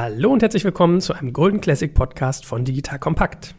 Hallo und herzlich willkommen zu einem Golden Classic Podcast von Digital Kompakt.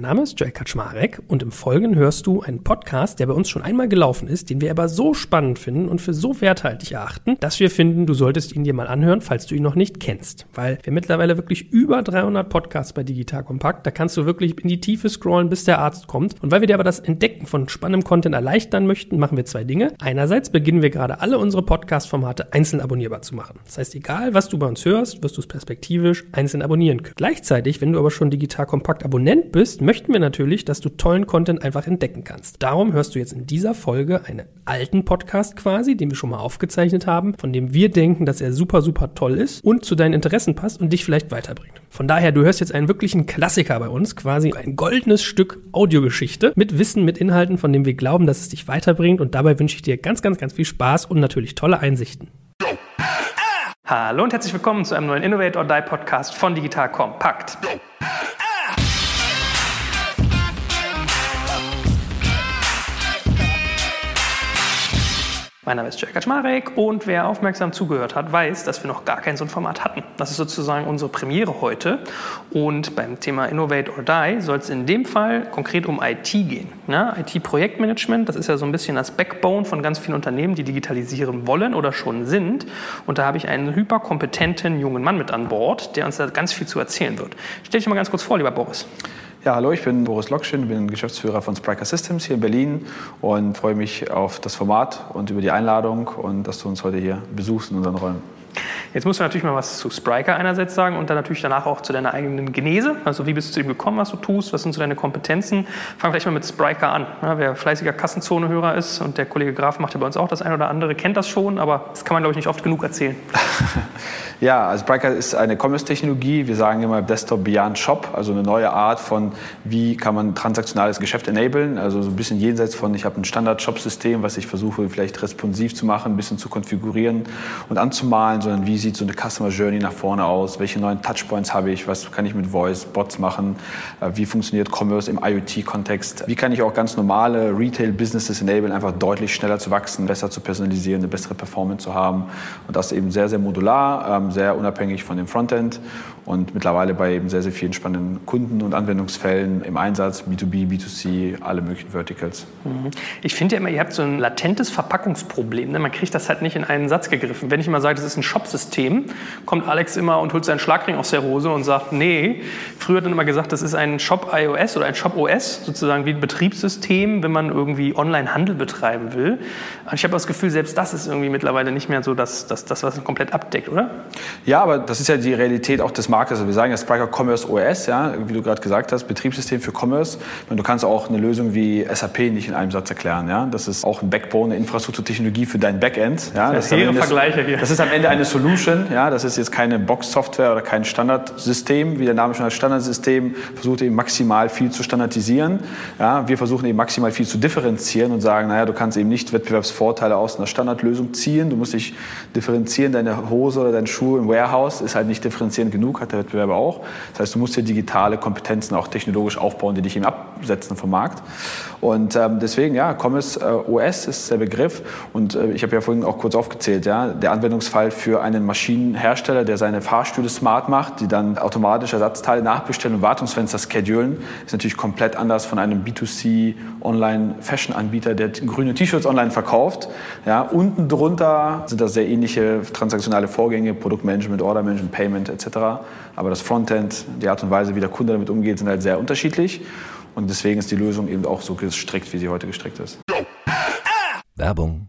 Mein Name ist Joel Kaczmarek und im Folgenden hörst du einen Podcast, der bei uns schon einmal gelaufen ist, den wir aber so spannend finden und für so werthaltig erachten, dass wir finden, du solltest ihn dir mal anhören, falls du ihn noch nicht kennst. Weil wir mittlerweile wirklich über 300 Podcasts bei Digital Kompakt, da kannst du wirklich in die Tiefe scrollen, bis der Arzt kommt. Und weil wir dir aber das Entdecken von spannendem Content erleichtern möchten, machen wir zwei Dinge. Einerseits beginnen wir gerade alle unsere Podcast-Formate einzeln abonnierbar zu machen. Das heißt, egal was du bei uns hörst, wirst du es perspektivisch einzeln abonnieren können. Gleichzeitig, wenn du aber schon Digital Kompakt Abonnent bist, möchten wir natürlich, dass du tollen Content einfach entdecken kannst. Darum hörst du jetzt in dieser Folge einen alten Podcast quasi, den wir schon mal aufgezeichnet haben, von dem wir denken, dass er super, super toll ist und zu deinen Interessen passt und dich vielleicht weiterbringt. Von daher, du hörst jetzt einen wirklichen Klassiker bei uns, quasi ein goldenes Stück Audiogeschichte mit Wissen, mit Inhalten, von dem wir glauben, dass es dich weiterbringt und dabei wünsche ich dir ganz, ganz, ganz viel Spaß und natürlich tolle Einsichten. Hallo und herzlich willkommen zu einem neuen Innovate or Die Podcast von Digital Kompakt. Mein Name ist Jack Kaczmarek und wer aufmerksam zugehört hat, weiß, dass wir noch gar kein so ein Format hatten. Das ist sozusagen unsere Premiere heute. Und beim Thema Innovate or Die soll es in dem Fall konkret um IT gehen. Ja, IT-Projektmanagement, das ist ja so ein bisschen das Backbone von ganz vielen Unternehmen, die digitalisieren wollen oder schon sind. Und da habe ich einen hyperkompetenten jungen Mann mit an Bord, der uns da ganz viel zu erzählen wird. Stell dich mal ganz kurz vor, lieber Boris. Ja, hallo, ich bin Boris Lokschin, bin Geschäftsführer von Spriker Systems hier in Berlin und freue mich auf das Format und über die Einladung und dass du uns heute hier besuchst in unseren Räumen. Jetzt musst du natürlich mal was zu Spriker einerseits sagen und dann natürlich danach auch zu deiner eigenen Genese. Also wie bist du zu ihm gekommen, was du tust, was sind so deine Kompetenzen? Fang vielleicht mal mit Spriker an. Ja, wer fleißiger Kassenzone-Hörer ist und der Kollege Graf macht ja bei uns auch das ein oder andere, kennt das schon, aber das kann man, glaube ich, nicht oft genug erzählen. Ja, also Spriker ist eine Commerce-Technologie. Wir sagen immer Desktop Beyond Shop, also eine neue Art von, wie kann man transaktionales Geschäft enablen. Also so ein bisschen jenseits von, ich habe ein Standard-Shop-System, was ich versuche vielleicht responsiv zu machen, ein bisschen zu konfigurieren und anzumalen, sondern wie sieht so eine Customer Journey nach vorne aus? Welche neuen Touchpoints habe ich? Was kann ich mit Voice, Bots machen? Äh, wie funktioniert Commerce im IoT-Kontext? Wie kann ich auch ganz normale Retail-Businesses enablen, einfach deutlich schneller zu wachsen, besser zu personalisieren, eine bessere Performance zu haben? Und das eben sehr, sehr modular ähm, sehr unabhängig von dem Frontend und mittlerweile bei eben sehr, sehr vielen spannenden Kunden und Anwendungsfällen im Einsatz, B2B, B2C, alle möglichen Verticals. Mhm. Ich finde ja immer, ihr habt so ein latentes Verpackungsproblem. Ne? Man kriegt das halt nicht in einen Satz gegriffen. Wenn ich immer sage, das ist ein Shop-System, kommt Alex immer und holt seinen Schlagring aus der Hose und sagt, nee, früher hat er immer gesagt, das ist ein Shop iOS oder ein Shop OS, sozusagen wie ein Betriebssystem, wenn man irgendwie Online-Handel betreiben will. Und ich habe das Gefühl, selbst das ist irgendwie mittlerweile nicht mehr so das, das, das was komplett abdeckt, oder? Ja, aber das ist ja die Realität auch des Marktes. Also wir sagen ja Spriker Commerce OS, ja, wie du gerade gesagt hast, Betriebssystem für Commerce. Und du kannst auch eine Lösung wie SAP nicht in einem Satz erklären. Ja? Das ist auch ein Backbone, eine Infrastrukturtechnologie für dein Backend. Ja? Das, das, ist Vergleiche hier. das ist am Ende eine Solution. Ja? Das ist jetzt keine Box-Software oder kein Standardsystem, wie der Name schon als Standardsystem versucht eben maximal viel zu standardisieren. Ja? Wir versuchen eben maximal viel zu differenzieren und sagen, naja, du kannst eben nicht Wettbewerbsvorteile aus einer Standardlösung ziehen. Du musst dich differenzieren, deine Hose oder dein Schuh im Warehouse ist halt nicht differenzierend genug, hat der Wettbewerber auch. Das heißt, du musst dir digitale Kompetenzen auch technologisch aufbauen, die dich eben absetzen vom Markt. Und ähm, deswegen, ja, Commerce äh, OS ist der Begriff. Und äh, ich habe ja vorhin auch kurz aufgezählt, ja, der Anwendungsfall für einen Maschinenhersteller, der seine Fahrstühle smart macht, die dann automatisch Ersatzteile nachbestellen und Wartungsfenster schedulen, ist natürlich komplett anders von einem B2C Online-Fashion-Anbieter, der grüne T-Shirts online verkauft. Ja, unten drunter sind das sehr ähnliche transaktionale Vorgänge, Produktmanagement, Ordermanagement, Payment etc. Aber das Frontend, die Art und Weise, wie der Kunde damit umgeht, sind halt sehr unterschiedlich. Und deswegen ist die Lösung eben auch so gestrickt, wie sie heute gestrickt ist. Werbung.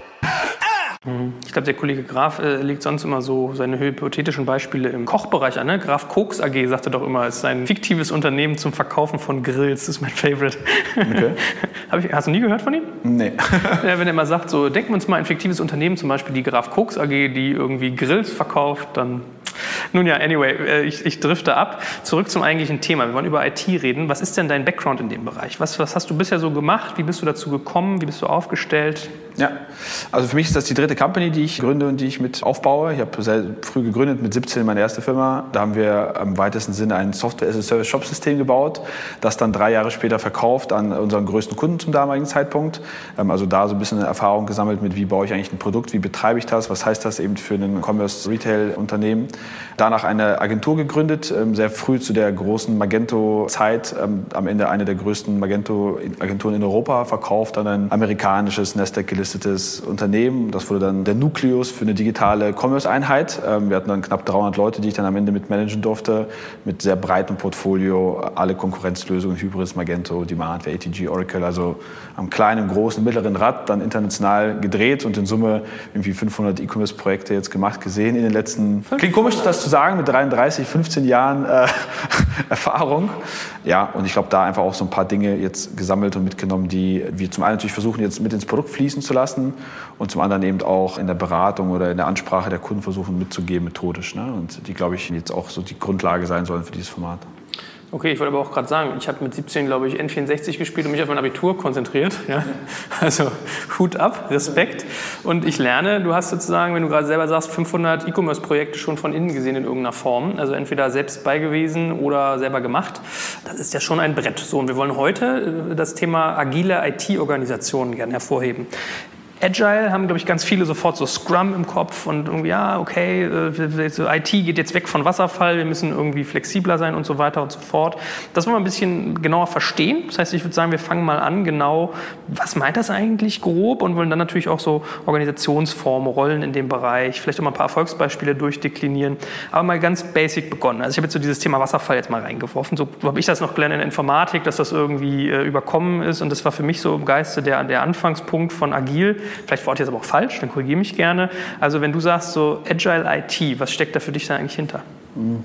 Ich glaube, der Kollege Graf äh, legt sonst immer so seine hypothetischen Beispiele im Kochbereich an. Ne? Graf Koks AG sagte doch immer, es ist ein fiktives Unternehmen zum Verkaufen von Grills. Das ist mein Favorite. Okay. ich, hast du nie gehört von ihm? Nee. ja, wenn er immer sagt, so denken wir uns mal ein fiktives Unternehmen, zum Beispiel die Graf Koks AG, die irgendwie Grills verkauft, dann nun ja, anyway, äh, ich, ich drifte ab. Zurück zum eigentlichen Thema. Wir wollen über IT reden. Was ist denn dein Background in dem Bereich? Was, was hast du bisher so gemacht? Wie bist du dazu gekommen? Wie bist du aufgestellt? Ja, also für mich ist das die dritte Company, die ich gründe und die ich mit aufbaue. Ich habe sehr früh gegründet, mit 17 meine erste Firma. Da haben wir im weitesten Sinne ein Software-as-a-Service-Shop-System gebaut, das dann drei Jahre später verkauft an unseren größten Kunden zum damaligen Zeitpunkt. Ähm, also da so ein bisschen Erfahrung gesammelt mit, wie baue ich eigentlich ein Produkt, wie betreibe ich das, was heißt das eben für ein Commerce-Retail-Unternehmen. Danach eine Agentur gegründet, ähm, sehr früh zu der großen Magento-Zeit, ähm, am Ende eine der größten Magento-Agenturen in Europa, verkauft an ein amerikanisches Nasdaq gelistetes Unternehmen. Das wurde dann der Nukleus für eine digitale Commerce-Einheit. Ähm, wir hatten dann knapp 300 Leute, die ich dann am Ende mit managen durfte, mit sehr breitem Portfolio, alle Konkurrenzlösungen, Hybris, Magento, Demand, ATG, Oracle, also am kleinen, großen, mittleren Rad, dann international gedreht und in Summe irgendwie 500 E-Commerce-Projekte jetzt gemacht, gesehen in den letzten... Klingt komisch, das zu sagen, mit 33, 15 Jahren äh, Erfahrung. Ja, und ich glaube, da einfach auch so ein paar Dinge jetzt gesammelt und mitgenommen, die wir zum einen natürlich versuchen, jetzt mit ins Produkt fließen zu lassen und zum anderen eben auch in der Beratung oder in der Ansprache der Kunden versuchen mitzugeben, methodisch. Ne? Und die, glaube ich, jetzt auch so die Grundlage sein sollen für dieses Format. Okay, ich wollte aber auch gerade sagen, ich habe mit 17, glaube ich, N64 gespielt und mich auf mein Abitur konzentriert. Ja? Also Hut ab, Respekt. Und ich lerne, du hast sozusagen, wenn du gerade selber sagst, 500 E-Commerce-Projekte schon von innen gesehen in irgendeiner Form. Also entweder selbst beigewesen oder selber gemacht. Das ist ja schon ein Brett. So, und wir wollen heute äh, das Thema agile IT-Organisationen gerne hervorheben. Agile haben, glaube ich, ganz viele sofort so Scrum im Kopf und irgendwie, ja, okay, äh, IT geht jetzt weg von Wasserfall, wir müssen irgendwie flexibler sein und so weiter und so fort. Das wollen wir ein bisschen genauer verstehen. Das heißt, ich würde sagen, wir fangen mal an, genau, was meint das eigentlich grob und wollen dann natürlich auch so Organisationsformen, Rollen in dem Bereich, vielleicht auch mal ein paar Erfolgsbeispiele durchdeklinieren, aber mal ganz basic begonnen. Also ich habe jetzt so dieses Thema Wasserfall jetzt mal reingeworfen. So habe ich das noch gelernt in Informatik, dass das irgendwie äh, überkommen ist und das war für mich so im Geiste der, der Anfangspunkt von Agil Vielleicht war ich jetzt aber auch falsch, dann korrigiere mich gerne. Also wenn du sagst so Agile IT, was steckt da für dich da eigentlich hinter? Mhm.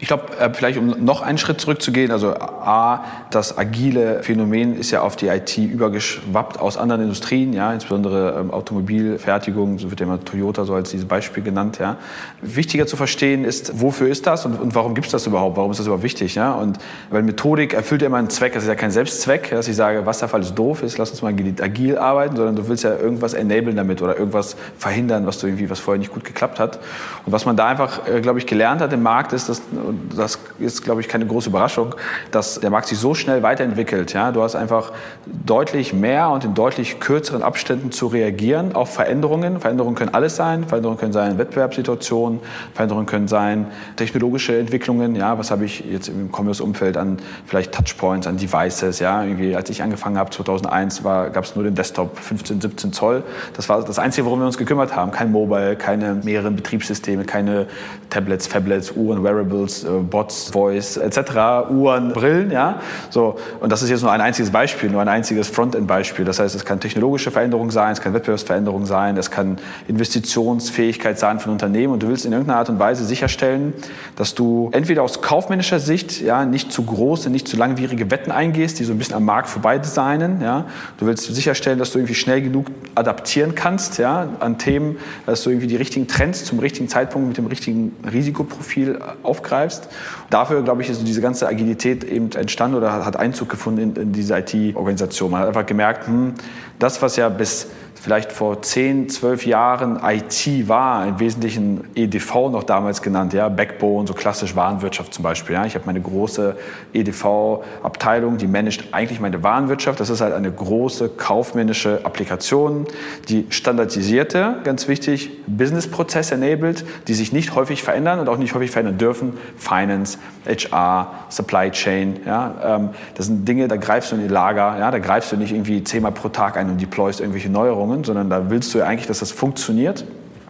Ich glaube, äh, vielleicht um noch einen Schritt zurückzugehen, also A, das agile Phänomen ist ja auf die IT übergeschwappt aus anderen Industrien, ja, insbesondere ähm, Automobilfertigung, so wird ja immer Toyota so als dieses Beispiel genannt. Ja. Wichtiger zu verstehen ist, wofür ist das und, und warum gibt es das überhaupt, warum ist das überhaupt wichtig? Ja? Und weil Methodik erfüllt ja immer einen Zweck, das ist ja kein Selbstzweck, dass ich sage, Wasserfall ist doof ist, lass uns mal agil arbeiten, sondern du willst ja irgendwas enablen damit oder irgendwas verhindern, was du irgendwie, was vorher nicht gut geklappt hat. Und was man da einfach, äh, glaube ich, gelernt hat im Markt ist, dass und das ist, glaube ich, keine große Überraschung, dass der Markt sich so schnell weiterentwickelt. Ja? Du hast einfach deutlich mehr und in deutlich kürzeren Abständen zu reagieren auf Veränderungen. Veränderungen können alles sein. Veränderungen können sein Wettbewerbssituationen, Veränderungen können sein technologische Entwicklungen. Ja? Was habe ich jetzt im Commerce-Umfeld an vielleicht Touchpoints, an Devices? Ja? Irgendwie, als ich angefangen habe, 2001, gab es nur den Desktop, 15, 17 Zoll. Das war das Einzige, worum wir uns gekümmert haben. Kein Mobile, keine mehreren Betriebssysteme, keine Tablets, Fablets, Uhren, Wearables, äh, Bots, Voice etc., Uhren, Brillen, ja. So, und das ist jetzt nur ein einziges Beispiel, nur ein einziges Frontend-Beispiel. Das heißt, es kann technologische Veränderung sein, es kann Wettbewerbsveränderung sein, es kann Investitionsfähigkeit sein von Unternehmen und du willst in irgendeiner Art und Weise sicherstellen, dass du entweder aus kaufmännischer Sicht ja, nicht zu große, nicht zu langwierige Wetten eingehst, die so ein bisschen am Markt vorbei designen. Ja. Du willst sicherstellen, dass du irgendwie schnell genug adaptieren kannst ja, an Themen, dass du irgendwie die richtigen Trends zum richtigen Zeitpunkt mit dem richtigen Risikoprofil aufgreifst betreibst. Dafür, glaube ich, ist diese ganze Agilität eben entstanden oder hat Einzug gefunden in, in diese IT-Organisation. Man hat einfach gemerkt, hm, das, was ja bis vielleicht vor 10, 12 Jahren IT war, im Wesentlichen EDV noch damals genannt, ja, Backbone, so klassisch Warenwirtschaft zum Beispiel. Ja. Ich habe meine große EDV-Abteilung, die managt eigentlich meine Warenwirtschaft. Das ist halt eine große kaufmännische Applikation, die standardisierte, ganz wichtig, Business-Prozess enabled, die sich nicht häufig verändern und auch nicht häufig verändern dürfen, Finance, HR, Supply Chain. Ja, ähm, das sind Dinge, da greifst du in die Lager, ja, da greifst du nicht irgendwie zehnmal pro Tag ein und deployst irgendwelche Neuerungen, sondern da willst du ja eigentlich, dass das funktioniert.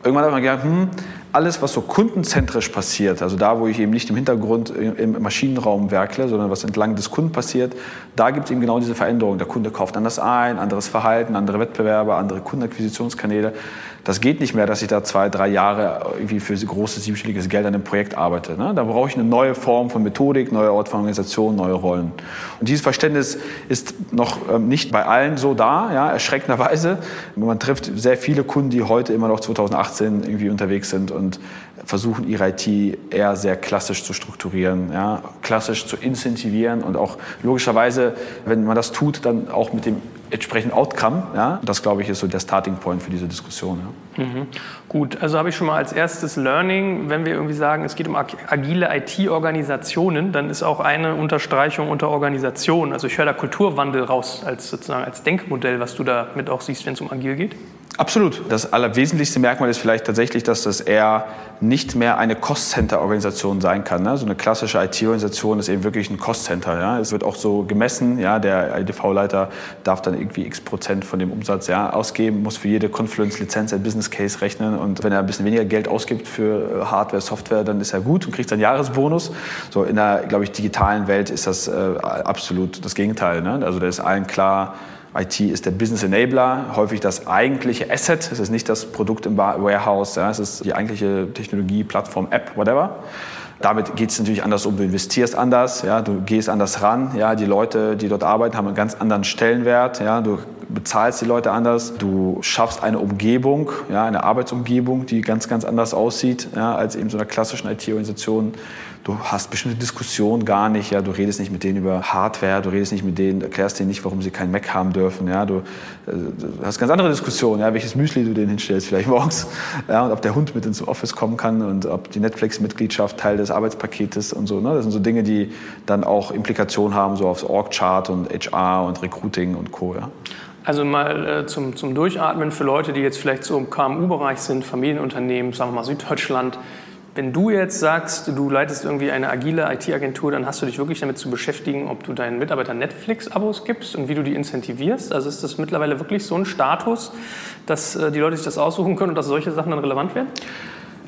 Irgendwann hat man gedacht, hm, alles, was so kundenzentrisch passiert, also da, wo ich eben nicht im Hintergrund im Maschinenraum werkle, sondern was entlang des Kunden passiert, da gibt es eben genau diese Veränderung. Der Kunde kauft anders ein, anderes Verhalten, andere Wettbewerber, andere Kundenakquisitionskanäle. Das geht nicht mehr, dass ich da zwei, drei Jahre irgendwie für großes, siebenstelliges Geld an einem Projekt arbeite. Ne? Da brauche ich eine neue Form von Methodik, neue Art von Organisation, neue Rollen. Und dieses Verständnis ist noch ähm, nicht bei allen so da, ja, erschreckenderweise. Man trifft sehr viele Kunden, die heute immer noch 2018 irgendwie unterwegs sind und versuchen, ihre IT eher sehr klassisch zu strukturieren, ja, klassisch zu incentivieren und auch logischerweise, wenn man das tut, dann auch mit dem entsprechenden Outcome. Ja? Das, glaube ich, ist so der Starting Point für diese Diskussion. Ja. Mhm. Gut, also habe ich schon mal als erstes Learning, wenn wir irgendwie sagen, es geht um agile IT-Organisationen, dann ist auch eine Unterstreichung unter Organisation. Also ich höre da Kulturwandel raus als sozusagen als Denkmodell, was du da mit auch siehst, wenn es um agil geht. Absolut. Das allerwesentlichste Merkmal ist vielleicht tatsächlich, dass das eher nicht mehr eine Cost-Center-Organisation sein kann. Ne? So eine klassische IT-Organisation ist eben wirklich ein Cost-Center. Ja? Es wird auch so gemessen, ja? der IDV-Leiter darf dann irgendwie x Prozent von dem Umsatz ja, ausgeben, muss für jede Confluence-Lizenz ein Business-Case rechnen und wenn er ein bisschen weniger Geld ausgibt für Hardware, Software, dann ist er gut und kriegt einen Jahresbonus. So in der, glaube ich, digitalen Welt ist das äh, absolut das Gegenteil. Ne? Also da ist allen klar, IT ist der Business Enabler, häufig das eigentliche Asset. Es ist nicht das Produkt im Warehouse, ja, es ist die eigentliche Technologie, Plattform, App, whatever. Damit geht es natürlich anders um. Du investierst anders, ja, du gehst anders ran. Ja, die Leute, die dort arbeiten, haben einen ganz anderen Stellenwert. Ja, du bezahlst die Leute anders. Du schaffst eine Umgebung, ja, eine Arbeitsumgebung, die ganz, ganz anders aussieht ja, als eben so einer klassischen IT-Organisation du hast bestimmte Diskussionen gar nicht, ja, du redest nicht mit denen über Hardware, du redest nicht mit denen, erklärst denen nicht, warum sie keinen Mac haben dürfen, ja, du, äh, du hast ganz andere Diskussionen, ja, welches Müsli du denen hinstellst vielleicht morgens, ja, und ob der Hund mit ins Office kommen kann und ob die Netflix-Mitgliedschaft Teil des Arbeitspaketes und so, ne, das sind so Dinge, die dann auch Implikationen haben, so aufs Org-Chart und HR und Recruiting und Co., ja. Also mal äh, zum, zum Durchatmen für Leute, die jetzt vielleicht so im KMU-Bereich sind, Familienunternehmen, sagen wir mal Süddeutschland, wenn du jetzt sagst, du leitest irgendwie eine agile IT-Agentur, dann hast du dich wirklich damit zu beschäftigen, ob du deinen Mitarbeitern Netflix-Abos gibst und wie du die incentivierst. Also ist das mittlerweile wirklich so ein Status, dass äh, die Leute sich das aussuchen können und dass solche Sachen dann relevant werden?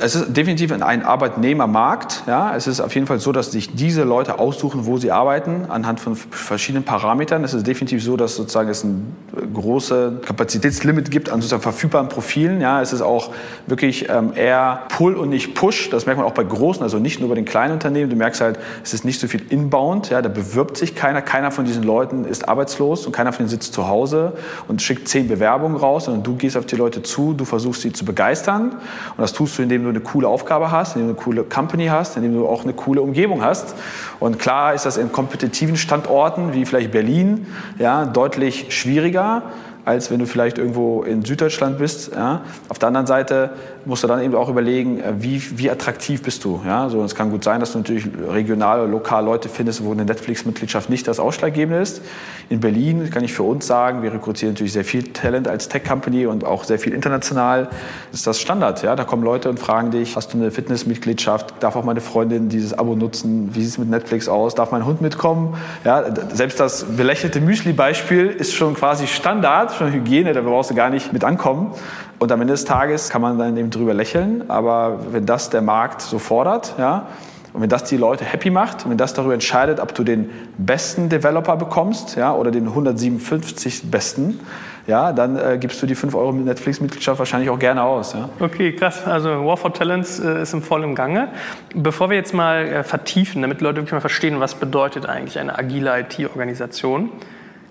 Es ist definitiv ein Arbeitnehmermarkt. Ja. Es ist auf jeden Fall so, dass sich diese Leute aussuchen, wo sie arbeiten, anhand von verschiedenen Parametern. Es ist definitiv so, dass sozusagen es ein großes Kapazitätslimit gibt an sozusagen verfügbaren Profilen. Ja. Es ist auch wirklich ähm, eher Pull und nicht Push. Das merkt man auch bei großen, also nicht nur bei den kleinen Unternehmen. Du merkst halt, es ist nicht so viel Inbound. Ja. Da bewirbt sich keiner. Keiner von diesen Leuten ist arbeitslos und keiner von denen sitzt zu Hause und schickt zehn Bewerbungen raus, sondern du gehst auf die Leute zu, du versuchst sie zu begeistern. Und das tust du, indem du eine coole Aufgabe hast, indem du eine coole Company hast, indem du auch eine coole Umgebung hast. Und klar ist das in kompetitiven Standorten wie vielleicht Berlin ja, deutlich schwieriger als wenn du vielleicht irgendwo in Süddeutschland bist. Ja. Auf der anderen Seite musst du dann eben auch überlegen, äh, wie, wie attraktiv bist du. Ja. So, es kann gut sein, dass du natürlich regional oder lokal Leute findest, wo eine Netflix-Mitgliedschaft nicht das Ausschlaggebende ist. In Berlin kann ich für uns sagen, wir rekrutieren natürlich sehr viel Talent als Tech-Company und auch sehr viel international. Das ist das Standard. Ja. Da kommen Leute und fragen dich, hast du eine Fitnessmitgliedschaft? Darf auch meine Freundin dieses Abo nutzen? Wie sieht es mit Netflix aus? Darf mein Hund mitkommen? Ja, selbst das belächelte Müsli-Beispiel ist schon quasi Standard schon Hygiene, da brauchst du gar nicht mit ankommen. Und am Ende des Tages kann man dann eben drüber lächeln. Aber wenn das der Markt so fordert, ja, und wenn das die Leute happy macht, wenn das darüber entscheidet, ob du den besten Developer bekommst ja, oder den 157 besten, ja, dann äh, gibst du die 5 Euro Netflix-Mitgliedschaft wahrscheinlich auch gerne aus. Ja. Okay, krass. Also War for Talents äh, ist im vollen Gange. Bevor wir jetzt mal äh, vertiefen, damit Leute wirklich mal verstehen, was bedeutet eigentlich eine agile IT-Organisation,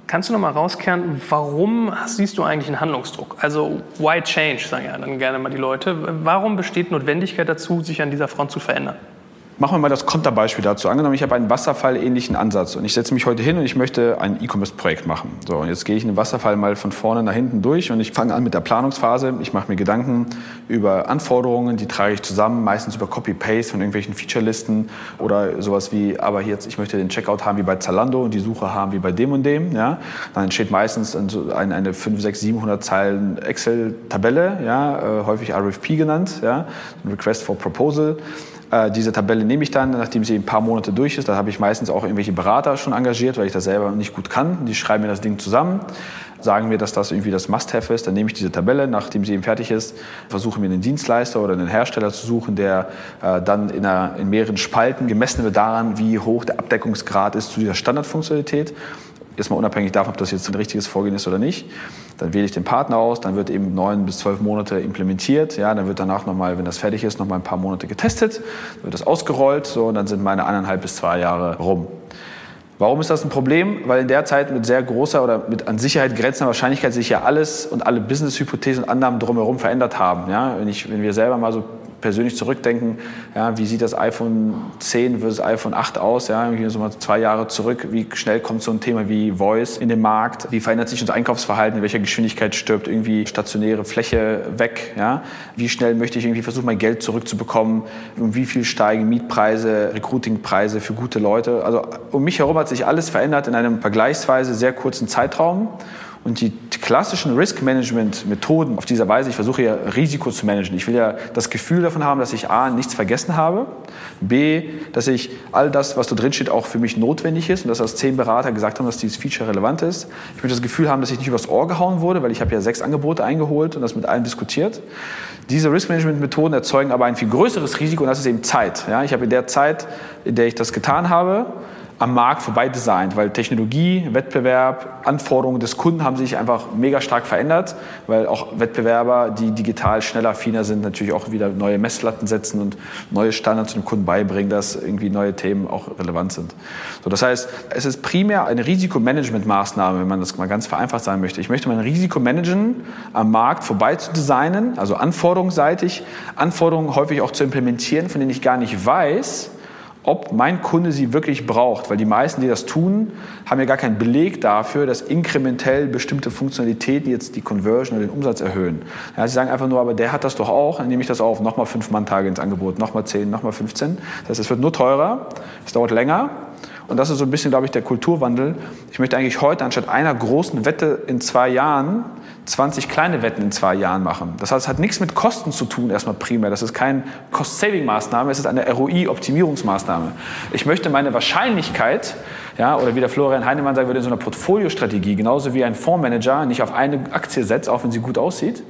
Kannst du noch mal rauskehren, warum siehst du eigentlich einen Handlungsdruck? Also why change, sagen ja dann gerne mal die Leute. Warum besteht Notwendigkeit dazu, sich an dieser Front zu verändern? Machen wir mal das Konterbeispiel dazu. Angenommen, ich habe einen Wasserfall-ähnlichen Ansatz und ich setze mich heute hin und ich möchte ein E-Commerce-Projekt machen. So, und jetzt gehe ich in den Wasserfall mal von vorne nach hinten durch und ich fange an mit der Planungsphase. Ich mache mir Gedanken über Anforderungen, die trage ich zusammen, meistens über Copy-Paste von irgendwelchen Feature-Listen oder sowas wie, aber jetzt, ich möchte den Checkout haben wie bei Zalando und die Suche haben wie bei dem und dem. Ja? Dann entsteht meistens eine, eine 5, 6, 700 Zeilen Excel-Tabelle, ja? Äh, häufig RFP genannt, ja? Request for Proposal Äh, diese Tabelle nehme ich dann, nachdem sie ein paar Monate durch ist. Da habe ich meistens auch irgendwelche Berater schon engagiert, weil ich das selber nicht gut kann. Die schreiben mir das Ding zusammen, sagen mir, dass das irgendwie das Must-Have ist. Dann nehme ich diese Tabelle, nachdem sie eben fertig ist, versuche mir einen Dienstleister oder einen Hersteller zu suchen, der äh, dann in, einer, in mehreren Spalten gemessen wird daran, wie hoch der Abdeckungsgrad ist zu dieser Standardfunktionalität. Jetzt mal unabhängig davon, ob das jetzt ein richtiges Vorgehen ist oder nicht. Dann wähle ich den Partner aus, dann wird eben neun bis zwölf Monate implementiert. Ja, dann wird danach nochmal, wenn das fertig ist, nochmal ein paar Monate getestet, dann wird das ausgerollt so, und dann sind meine eineinhalb bis zwei Jahre rum. Warum ist das ein Problem? Weil in der Zeit mit sehr großer oder mit an Sicherheit grenzender Wahrscheinlichkeit sich ja alles und alle Business-Hypothesen und Annahmen drumherum verändert haben. Ja? Wenn, ich, wenn wir selber mal so persönlich zurückdenken, ja, wie sieht das iPhone 10 versus iPhone 8 aus, ja, irgendwie so mal zwei Jahre zurück, wie schnell kommt so ein Thema wie Voice in den Markt, wie verändert sich unser Einkaufsverhalten, in welcher Geschwindigkeit stirbt irgendwie stationäre Fläche weg, ja, wie schnell möchte ich irgendwie versuchen, mein Geld zurückzubekommen, um wie viel steigen Mietpreise, Recruitingpreise für gute Leute, also um mich herum hat sich alles verändert in einem vergleichsweise sehr kurzen Zeitraum und die klassischen Risk-Management-Methoden auf dieser Weise, ich versuche ja Risiko zu managen. Ich will ja das Gefühl davon haben, dass ich A, nichts vergessen habe, B, dass ich all das, was da drin steht, auch für mich notwendig ist und dass das zehn Berater gesagt haben, dass dieses Feature relevant ist. Ich möchte das Gefühl haben, dass ich nicht übers Ohr gehauen wurde, weil ich habe ja sechs Angebote eingeholt und das mit allen diskutiert. Diese Risk-Management-Methoden erzeugen aber ein viel größeres Risiko und das ist eben Zeit. Ja, ich habe in der Zeit, in der ich das getan habe, am Markt vorbei designt, weil Technologie, Wettbewerb, Anforderungen des Kunden haben sich einfach mega stark verändert, weil auch Wettbewerber, die digital schneller, affiner sind, natürlich auch wieder neue Messlatten setzen und neue Standards dem Kunden beibringen, dass irgendwie neue Themen auch relevant sind. So, das heißt, es ist primär eine Risikomanagementmaßnahme, wenn man das mal ganz vereinfacht sagen möchte. Ich möchte mein Risiko managen, am Markt vorbei zu designen, also anforderungsseitig, Anforderungen häufig auch zu implementieren, von denen ich gar nicht weiß, ob mein Kunde sie wirklich braucht. Weil die meisten, die das tun, haben ja gar keinen Beleg dafür, dass inkrementell bestimmte Funktionalitäten jetzt die Conversion oder den Umsatz erhöhen. Ja, sie sagen einfach nur, aber der hat das doch auch, dann nehme ich das auf. Nochmal fünf Mann-Tage ins Angebot, nochmal zehn, nochmal 15. Das heißt, es wird nur teurer, es dauert länger und das ist so ein bisschen, glaube ich, der Kulturwandel. Ich möchte eigentlich heute anstatt einer großen Wette in zwei Jahren 20 kleine Wetten in zwei Jahren machen. Das heißt, es hat nichts mit Kosten zu tun, erstmal primär. Das ist keine Cost-Saving-Maßnahme, es ist eine ROI-Optimierungsmaßnahme. Ich möchte meine Wahrscheinlichkeit, ja, oder wie der Florian Heinemann sagen würde, in so einer Portfoliostrategie, genauso wie ein Fondsmanager nicht auf eine Aktie setzt, auch wenn sie gut aussieht.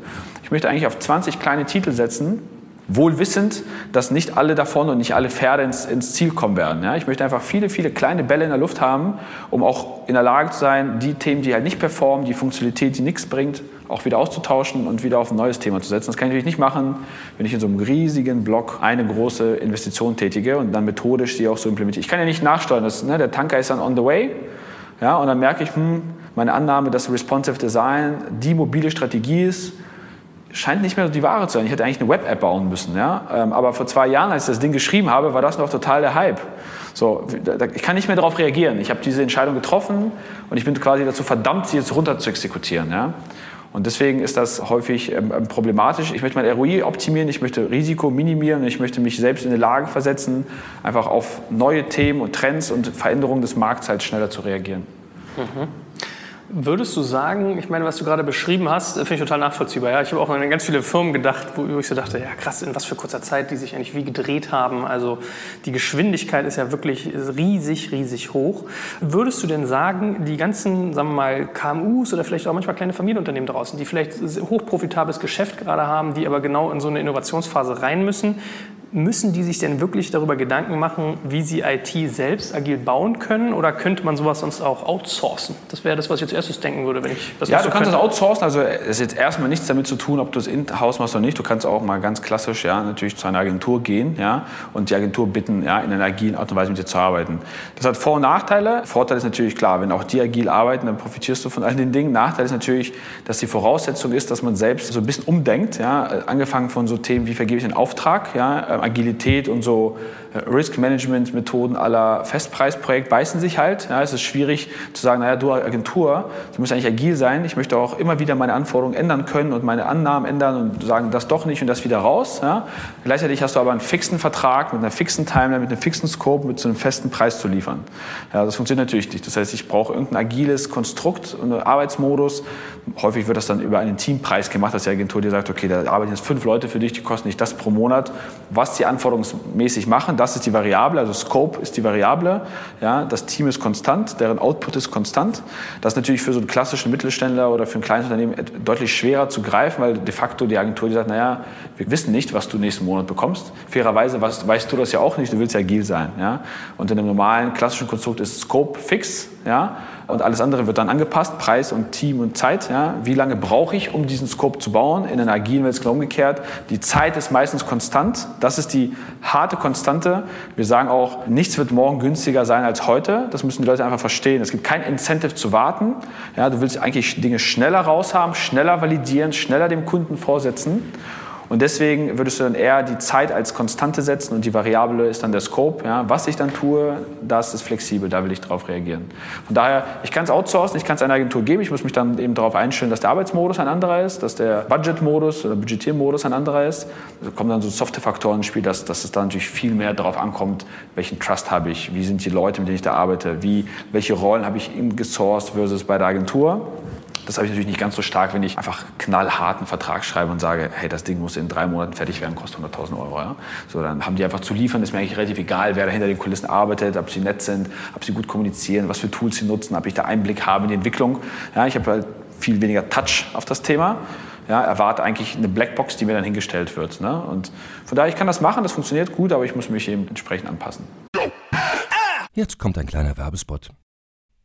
Ich möchte eigentlich auf 20 kleine Titel setzen, Wohl wissend, dass nicht alle davon und nicht alle Pferde ins, ins Ziel kommen werden. Ja? Ich möchte einfach viele, viele kleine Bälle in der Luft haben, um auch in der Lage zu sein, die Themen, die halt nicht performen, die Funktionalität, die nichts bringt, auch wieder auszutauschen und wieder auf ein neues Thema zu setzen. Das kann ich natürlich nicht machen, wenn ich in so einem riesigen Block eine große Investition tätige und dann methodisch sie auch so implementiere. Ich kann ja nicht nachsteuern, das, ne, der Tanker ist dann on the way ja, und dann merke ich, hm, meine Annahme, dass Responsive Design die mobile Strategie ist, scheint nicht mehr die Ware zu sein. Ich hätte eigentlich eine Web-App bauen müssen. Ja? Ähm, aber vor zwei Jahren, als ich das Ding geschrieben habe, war das noch total der Hype. So, ich kann nicht mehr darauf reagieren. Ich habe diese Entscheidung getroffen und ich bin quasi dazu verdammt, sie jetzt runter zu exekutieren. Ja? Und deswegen ist das häufig ähm, ähm problematisch. Ich möchte mein ROI optimieren, ich möchte Risiko minimieren, ich möchte mich selbst in die Lage versetzen, einfach auf neue Themen und Trends und Veränderungen des Markts halt schneller zu reagieren. Mhm. Würdest du sagen, ich meine, was du gerade beschrieben hast, finde ich total nachvollziehbar. Ja? Ich habe auch an ganz viele Firmen gedacht, wo ich so dachte, ja krass, in was für kurzer Zeit die sich eigentlich wie gedreht haben. Also die Geschwindigkeit ist ja wirklich riesig, riesig hoch. Würdest du denn sagen, die ganzen, sagen wir mal, KMUs oder vielleicht auch manchmal kleine Familienunternehmen draußen, die vielleicht hochprofitables Geschäft gerade haben, die aber genau in so eine Innovationsphase rein müssen, Müssen die sich denn wirklich darüber Gedanken machen, wie sie IT selbst agil bauen können? Oder könnte man sowas sonst auch outsourcen? Das wäre das, was ich als erstes denken würde, wenn ich das Ja, du kannst könnte. das outsourcen. Also es ist jetzt erstmal nichts damit zu tun, ob du es in-house machst oder nicht. Du kannst auch mal ganz klassisch ja, natürlich zu einer Agentur gehen ja, und die Agentur bitten, ja, in einer agilen Art und Weise mit dir zu arbeiten. Das hat Vor- und Nachteile. Vorteil ist natürlich klar, wenn auch die agil arbeiten, dann profitierst du von all den Dingen. Nachteil ist natürlich, dass die Voraussetzung ist, dass man selbst so ein bisschen umdenkt. Ja, angefangen von so Themen, wie vergebe ich einen Auftrag, ja, Agilität und so äh, Risk-Management-Methoden aller Festpreisprojekt beißen sich halt. Ja, es ist schwierig zu sagen, naja, du Agentur, du musst eigentlich agil sein. Ich möchte auch immer wieder meine Anforderungen ändern können und meine Annahmen ändern und sagen, das doch nicht und das wieder raus. Ja. Gleichzeitig hast du aber einen fixen Vertrag mit einer fixen Timeline, mit einem fixen Scope, mit so einem festen Preis zu liefern. Ja, das funktioniert natürlich nicht. Das heißt, ich brauche irgendein agiles Konstrukt, einen Arbeitsmodus. Häufig wird das dann über einen Teampreis gemacht, dass die Agentur dir sagt, okay, da arbeiten jetzt fünf Leute für dich, die kosten nicht das pro Monat. Was was sie anforderungsmäßig machen. Das ist die Variable, also Scope ist die Variable. Ja, das Team ist konstant, deren Output ist konstant. Das ist natürlich für so einen klassischen Mittelständler oder für ein kleines Unternehmen deutlich schwerer zu greifen, weil de facto die Agentur die sagt, naja, wir wissen nicht, was du nächsten Monat bekommst. Fairerweise weißt, weißt du das ja auch nicht, du willst ja agil sein. Ja? Und in einem normalen klassischen Konstrukt ist Scope fix. Ja? Und alles andere wird dann angepasst, Preis und Team und Zeit. Ja. Wie lange brauche ich, um diesen Scope zu bauen? In einer agilen Welt ist genau umgekehrt. Die Zeit ist meistens konstant. Das ist die harte Konstante. Wir sagen auch, nichts wird morgen günstiger sein als heute. Das müssen die Leute einfach verstehen. Es gibt kein Incentive zu warten. Ja, du willst eigentlich Dinge schneller raushaben, schneller validieren, schneller dem Kunden vorsetzen. Und deswegen würdest du dann eher die Zeit als Konstante setzen und die Variable ist dann der Scope. Ja, was ich dann tue, das ist flexibel, da will ich darauf reagieren. Von daher, ich kann es outsourcen, ich kann es einer Agentur geben, ich muss mich dann eben darauf einstellen, dass der Arbeitsmodus ein anderer ist, dass der Budgetmodus oder Budgetiermodus ein anderer ist. Da kommen dann so Softwarefaktoren ins Spiel, dass, dass es da natürlich viel mehr darauf ankommt, welchen Trust habe ich, wie sind die Leute, mit denen ich da arbeite, wie, welche Rollen habe ich im gesourced versus bei der Agentur. Das habe ich natürlich nicht ganz so stark, wenn ich einfach knallharten Vertrag schreibe und sage, hey, das Ding muss in drei Monaten fertig werden, kostet 100.000 Euro. Ja? So, dann haben die einfach zu liefern, ist mir eigentlich relativ egal, wer da hinter den Kulissen arbeitet, ob sie nett sind, ob sie gut kommunizieren, was für Tools sie nutzen, ob ich da Einblick habe in die Entwicklung. Ja, ich habe halt viel weniger Touch auf das Thema. Ja, erwarte eigentlich eine Blackbox, die mir dann hingestellt wird. Ne? Und von daher, ich kann das machen, das funktioniert gut, aber ich muss mich eben entsprechend anpassen. Jetzt kommt ein kleiner Werbespot.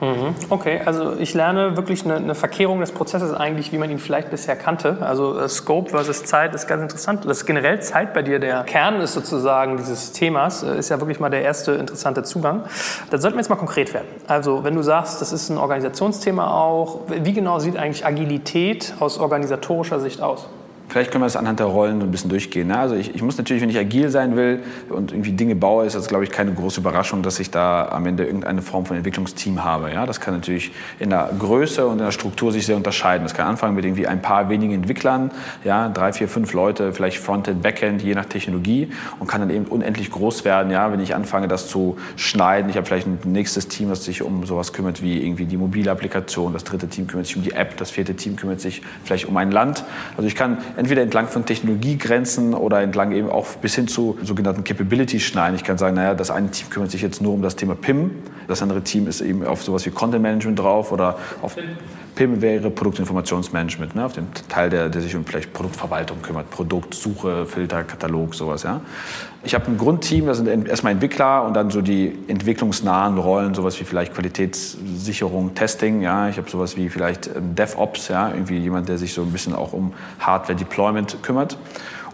Mhm. Okay, also ich lerne wirklich eine, eine, Verkehrung des Prozesses eigentlich, wie man ihn vielleicht bisher kannte. Also äh, Scope versus Zeit ist ganz interessant. Das generell Zeit bei dir der Kern ist sozusagen dieses Themas, äh, ist ja wirklich mal der erste interessante Zugang. Da sollten wir jetzt mal konkret werden. Also wenn du sagst, das ist ein Organisationsthema auch, wie genau sieht eigentlich Agilität aus organisatorischer Sicht aus? Vielleicht können wir das anhand der Rollen ein bisschen durchgehen. Ne? Also ich, ich, muss natürlich, wenn ich agil sein will und irgendwie Dinge baue, ist das, glaube ich, keine große Überraschung, dass ich da am Ende irgendeine Form von Entwicklungsteam habe. Ja? Das kann natürlich in der Größe und in der Struktur sich sehr unterscheiden. Das kann anfangen mit irgendwie ein paar wenigen Entwicklern, ja? drei, vier, fünf Leute, vielleicht Frontend, Backend, je nach Technologie und kann dann eben unendlich groß werden, ja? wenn ich anfange, das zu schneiden. Ich habe vielleicht ein nächstes Team, das sich um sowas kümmert wie irgendwie die mobile Applikation, das dritte Team kümmert sich um die App, das vierte Team kümmert sich vielleicht um ein Land. Also ich kann entweder entlang von Technologiegrenzen oder entlang eben auch bis hin zu sogenannten Capability schneiden. Ich kann sagen, naja, das eine Team kümmert sich jetzt nur um das Thema PIM, das andere Team ist eben auf sowas wie Content Management drauf oder auf PIM wäre Produktinformationsmanagement, ne, auf den Teil, der, der sich um vielleicht Produktverwaltung kümmert, Produktsuche, Filter, Katalog, sowas. Ja. Ich habe ein Grundteam, das sind erstmal Entwickler und dann so die entwicklungsnahen Rollen, sowas wie vielleicht Qualitätssicherung, Testing. Ja. Ich habe sowas wie vielleicht ähm, DevOps, ja, irgendwie jemand, der sich so ein bisschen auch um Hardware-Deployment kümmert.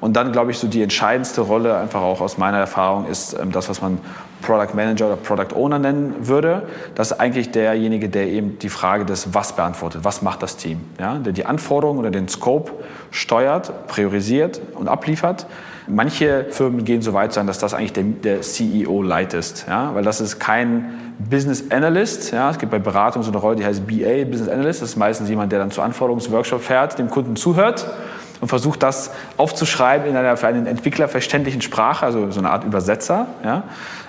Und dann, glaube ich, so die entscheidendste Rolle, einfach auch aus meiner Erfahrung, ist ähm, das, was man Product Manager oder Product Owner nennen würde. Das ist eigentlich derjenige, der eben die Frage des Was beantwortet. Was macht das Team? Ja, der die Anforderungen oder den Scope steuert, priorisiert und abliefert. Manche Firmen gehen so weit sein, dass das eigentlich der, der CEO leitet, ja, weil das ist kein Business Analyst. Ja, es gibt bei Beratung so eine Rolle, die heißt BA, Business Analyst. Das ist meistens jemand, der dann zu Anforderungsworkshop fährt, dem Kunden zuhört und versucht das aufzuschreiben in einer für einen Entwickler verständlichen Sprache, also so eine Art Übersetzer. Ja.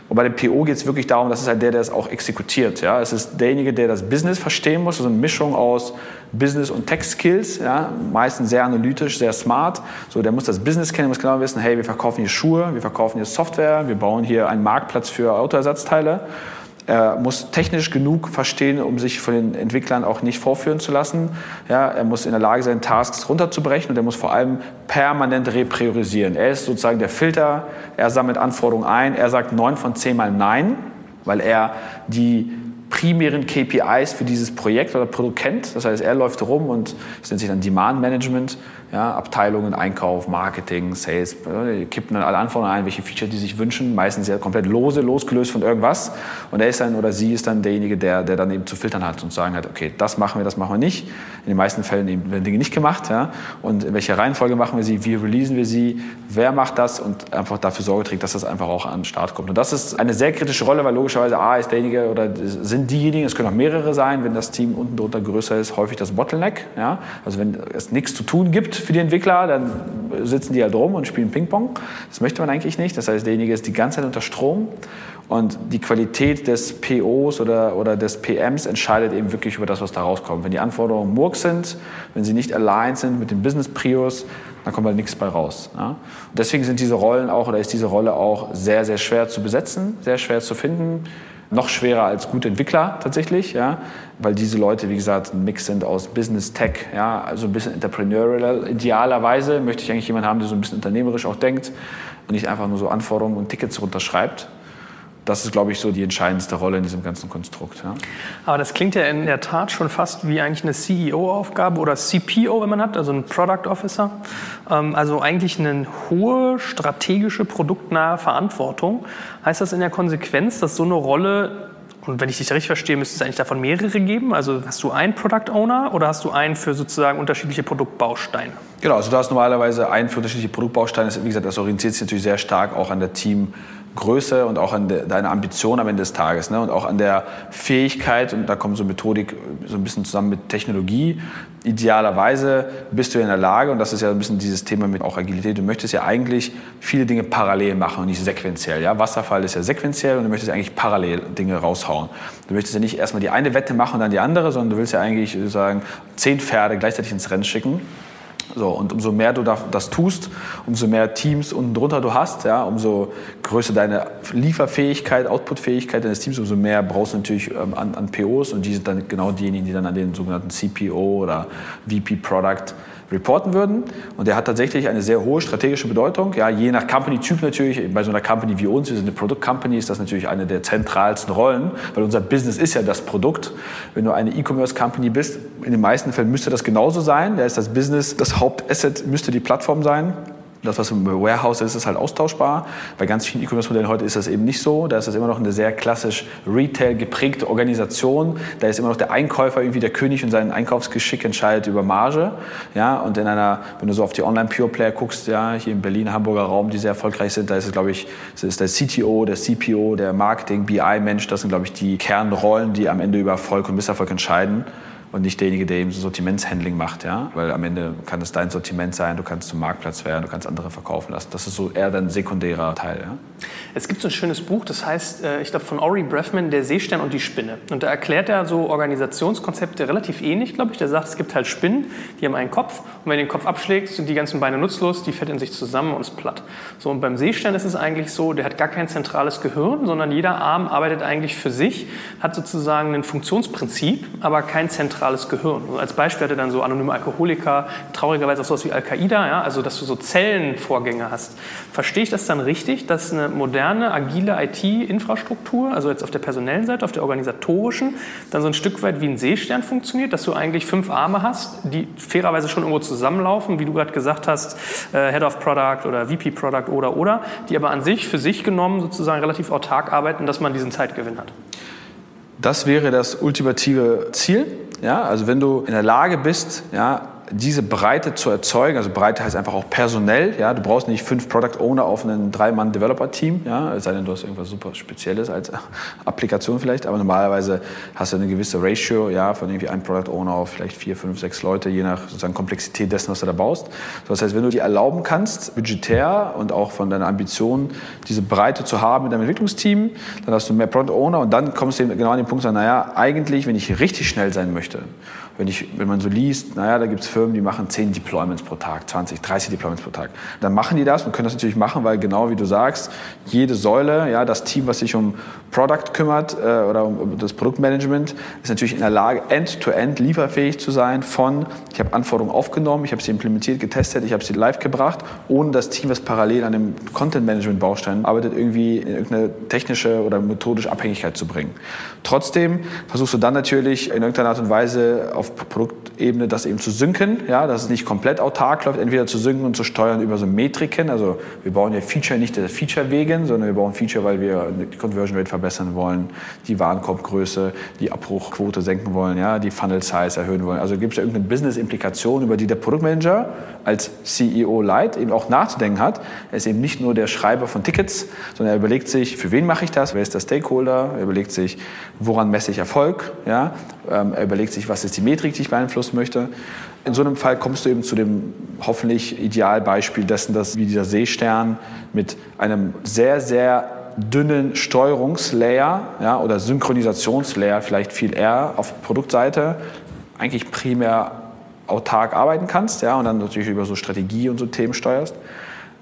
Und bei dem PO geht es wirklich darum, das ist halt der, der es auch exekutiert. Ja? Es ist derjenige, der das Business verstehen muss, also eine Mischung aus Business und Tech Skills, ja? meistens sehr analytisch, sehr smart. So, der muss das Business kennen, muss genau wissen, hey, wir verkaufen hier Schuhe, wir verkaufen hier Software, wir bauen hier einen Marktplatz für Autoersatzteile. Er muss technisch genug verstehen, um sich von den Entwicklern auch nicht vorführen zu lassen. Ja, er muss in der Lage sein, Tasks runterzubrechen und er muss vor allem permanent repriorisieren. Er ist sozusagen der Filter, er sammelt Anforderungen ein, er sagt neun von zehn Mal Nein, weil er die primären KPIs für dieses Projekt oder Produkt kennt. Das heißt, er läuft rum und das nennt sich dann Demand Management ja, Abteilungen, Einkauf, Marketing, Sales, die kippen dann alle Anforderungen ein, welche Feature die sich wünschen, meistens ja komplett lose, losgelöst von irgendwas. Und er ist dann oder sie ist dann derjenige, der, der dann eben zu filtern hat und sagen hat, okay, das machen wir, das machen wir nicht. In den meisten Fällen eben werden Dinge nicht gemacht. Ja? Und in welcher Reihenfolge machen wir sie, wie releasen wir sie, wer macht das und einfach dafür Sorge trägt, dass das einfach auch an den Start kommt. Und das ist eine sehr kritische Rolle, weil logischerweise A ist derjenige oder sind diejenigen, es können auch mehrere sein, wenn das Team unten drunter größer ist, häufig das Bottleneck. Ja? Also wenn es nichts zu tun gibt für die Entwickler, dann sitzen die halt rum und spielen Ping-Pong. Das möchte man eigentlich nicht. Das heißt, derjenige ist die ganze Zeit unter Strom und die Qualität des POs oder, oder des PMs entscheidet eben wirklich über das, was da rauskommt. Wenn die Anforderungen Murk sind, wenn sie nicht aligned sind mit den Business-Prios, dann kommt halt nichts bei raus. Ja? deswegen sind diese Rollen auch, oder ist diese Rolle auch sehr, sehr schwer zu besetzen, sehr schwer zu finden noch schwerer als gute Entwickler tatsächlich, ja, weil diese Leute, wie gesagt, ein Mix sind aus Business, Tech, ja, also ein bisschen entrepreneurial. Idealerweise möchte ich eigentlich jemanden haben, der so ein bisschen unternehmerisch auch denkt und nicht einfach nur so Anforderungen und Tickets runterschreibt das ist, glaube ich, so die entscheidendste Rolle in diesem ganzen Konstrukt. Ja. Aber das klingt ja in der Tat schon fast wie eigentlich eine CEO-Aufgabe oder CPO, wenn man hat, also ein Product Officer. Ähm, also eigentlich eine hohe strategische, produktnahe Verantwortung. Heißt das in der Konsequenz, dass so eine Rolle und wenn ich dich richtig verstehe, müsste es eigentlich davon mehrere geben. Also hast du einen Product Owner oder hast du einen für sozusagen unterschiedliche Produktbausteine? Genau, also du hast normalerweise einen für unterschiedliche Produktbausteine. Wie gesagt, das orientiert sich natürlich sehr stark auch an der Team. Größe und auch an de, deiner Ambition am Ende des Tages ne? und auch an der Fähigkeit, und da kommt so Methodik so ein bisschen zusammen mit Technologie. Idealerweise bist du in der Lage, und das ist ja ein bisschen dieses Thema mit auch Agilität, du möchtest ja eigentlich viele Dinge parallel machen und nicht sequenziell. Ja? Wasserfall ist ja sequenziell und du möchtest eigentlich parallel Dinge raushauen. Du möchtest ja nicht erstmal die eine Wette machen und dann die andere, sondern du willst ja eigentlich sagen, zehn Pferde gleichzeitig ins Rennen schicken so, und umso mehr du das tust, umso mehr Teams unten drunter du hast, ja, umso größer deine Lieferfähigkeit, Outputfähigkeit deines Teams, umso mehr brauchst du natürlich ähm, an, an POs und die sind dann genau diejenigen, die dann an den sogenannten CPO oder VP Product reporten würden. Und der hat tatsächlich eine sehr hohe strategische Bedeutung. Ja, je nach Company-Typ natürlich. Bei so einer Company wie uns, wir sind eine Produkt-Company, ist das natürlich eine der zentralsten Rollen, weil unser Business ist ja das Produkt. Wenn du eine E-Commerce-Company bist, in den meisten Fällen müsste das genauso sein. Da ist das Business, das Hauptasset müsste die Plattform sein. Das, was im Warehouse ist, ist halt austauschbar. Bei ganz vielen E-Commerce-Modellen heute ist das eben nicht so. Da ist das immer noch eine sehr klassisch Retail geprägte Organisation. Da ist immer noch der Einkäufer irgendwie der König und sein Einkaufsgeschick entscheidet über Marge. Ja, und in einer, wenn du so auf die Online-Pure-Player guckst, ja, hier im Berlin, Hamburger Raum, die sehr erfolgreich sind, da ist es, glaube ich, das ist der CTO, der CPO, der Marketing, BI-Mensch. Das sind, glaube ich, die Kernrollen, die am Ende über Erfolg und Misserfolg entscheiden und nicht derjenige, der eben so Sortimentshandling macht, ja, weil am Ende kann es dein Sortiment sein, du kannst zum Marktplatz werden, du kannst andere verkaufen lassen. Das ist so eher dein sekundärer Teil, ja. Es gibt so ein schönes Buch, das heißt, äh, ich glaube von Ori Breffman, Der Seestern und die Spinne. Und da erklärt er so Organisationskonzepte relativ ähnlich, glaube ich. Der sagt, es gibt halt Spinnen, die haben einen Kopf und wenn du den Kopf abschlägst, sind die ganzen Beine nutzlos, die fetteln sich zusammen und ist platt. So und beim Seestern ist es eigentlich so, der hat gar kein zentrales Gehirn, sondern jeder Arm arbeitet eigentlich für sich, hat sozusagen ein Funktionsprinzip, aber kein zentrales Gehirn. Also als Beispiel hat er dann so anonyme Alkoholiker, traurigerweise auch sowas wie Al-Qaida, ja? also dass du so Zellenvorgänge hast. Verstehe ich das dann richtig, dass eine moderne, agile IT-Infrastruktur, also jetzt auf der personellen Seite, auf der organisatorischen, dann so ein Stück weit wie ein Seestern funktioniert, dass du eigentlich fünf Arme hast, die fairerweise schon irgendwo zusammenlaufen, wie du gerade gesagt hast, äh, Head of Product oder VP Product oder oder, die aber an sich für sich genommen sozusagen relativ autark arbeiten, dass man diesen Zeitgewinn hat. Das wäre das ultimative Ziel. Ja, also wenn du in der Lage bist, ja, diese Breite zu erzeugen, also Breite heißt einfach auch personell, ja, du brauchst nicht fünf Product Owner auf einem Drei-Mann-Developer-Team, ja, es sei denn, du hast irgendwas super Spezielles als Applikation vielleicht, aber normalerweise hast du eine gewisse Ratio, ja, von irgendwie einem Product Owner auf vielleicht vier, fünf, sechs Leute, je nach sozusagen Komplexität dessen, was du da baust. Das heißt, wenn du dir erlauben kannst, budgetär und auch von deiner Ambition, diese Breite zu haben in deinem Entwicklungsteam, dann hast du mehr Product Owner und dann kommst du genau an den Punkt, sagen, naja, eigentlich, wenn ich richtig schnell sein möchte, wenn, ich, wenn man so liest, naja, da gibt es Firmen, die machen 10 Deployments pro Tag, 20, 30 Deployments pro Tag. Dann machen die das und können das natürlich machen, weil genau wie du sagst, jede Säule, ja, das Team, was sich um Product kümmert äh, oder um das Produktmanagement, ist natürlich in der Lage, end-to-end -end lieferfähig zu sein von, ich habe Anforderungen aufgenommen, ich habe sie implementiert, getestet, ich habe sie live gebracht, ohne das Team, was parallel an dem Content-Management-Baustein arbeitet, irgendwie in irgendeine technische oder methodische Abhängigkeit zu bringen. Trotzdem versuchst du dann natürlich in irgendeiner Art und Weise auf Produktebene das eben zu synken, ja, dass es nicht komplett autark läuft, entweder zu synken und zu steuern über so Metriken. Also wir bauen ja Feature nicht der Feature wegen, sondern wir bauen Feature, weil wir die Conversion Rate verbessern wollen, die Warenkorbgröße, die Abbruchquote senken wollen, ja, die Funnel Size erhöhen wollen. Also gibt es ja irgendeine Business-Implikation, über die der Produktmanager als CEO Light eben auch nachzudenken hat. Er ist eben nicht nur der Schreiber von Tickets, sondern er überlegt sich, für wen mache ich das, wer ist der Stakeholder, er überlegt sich, woran messe ich Erfolg, ja, ähm, er überlegt sich, was ist die Metrik, die ich beeinflussen möchte. In so einem Fall kommst du eben zu dem hoffentlich Idealbeispiel dessen, dass wie dieser Seestern mit einem sehr, sehr dünnen Steuerungslayer ja, oder Synchronisationslayer vielleicht viel eher auf Produktseite eigentlich primär autark arbeiten kannst ja, und dann natürlich über so Strategie und so Themen steuerst.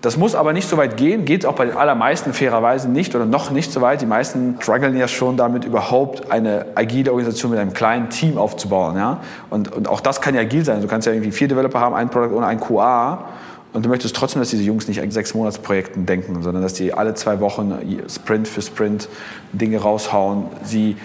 Das muss aber nicht so weit gehen, geht auch bei den allermeisten fairerweise nicht oder noch nicht so weit. Die meisten strugglen ja schon damit, überhaupt eine agile Organisation mit einem kleinen Team aufzubauen. Ja? Und, und auch das kann ja agil sein. Du kannst ja irgendwie vier Developer haben, ein Product ohne ein QA und du möchtest trotzdem, dass diese Jungs nicht in sechs Monatsprojekten denken, sondern dass die alle zwei Wochen Sprint für Sprint Dinge raushauen, sie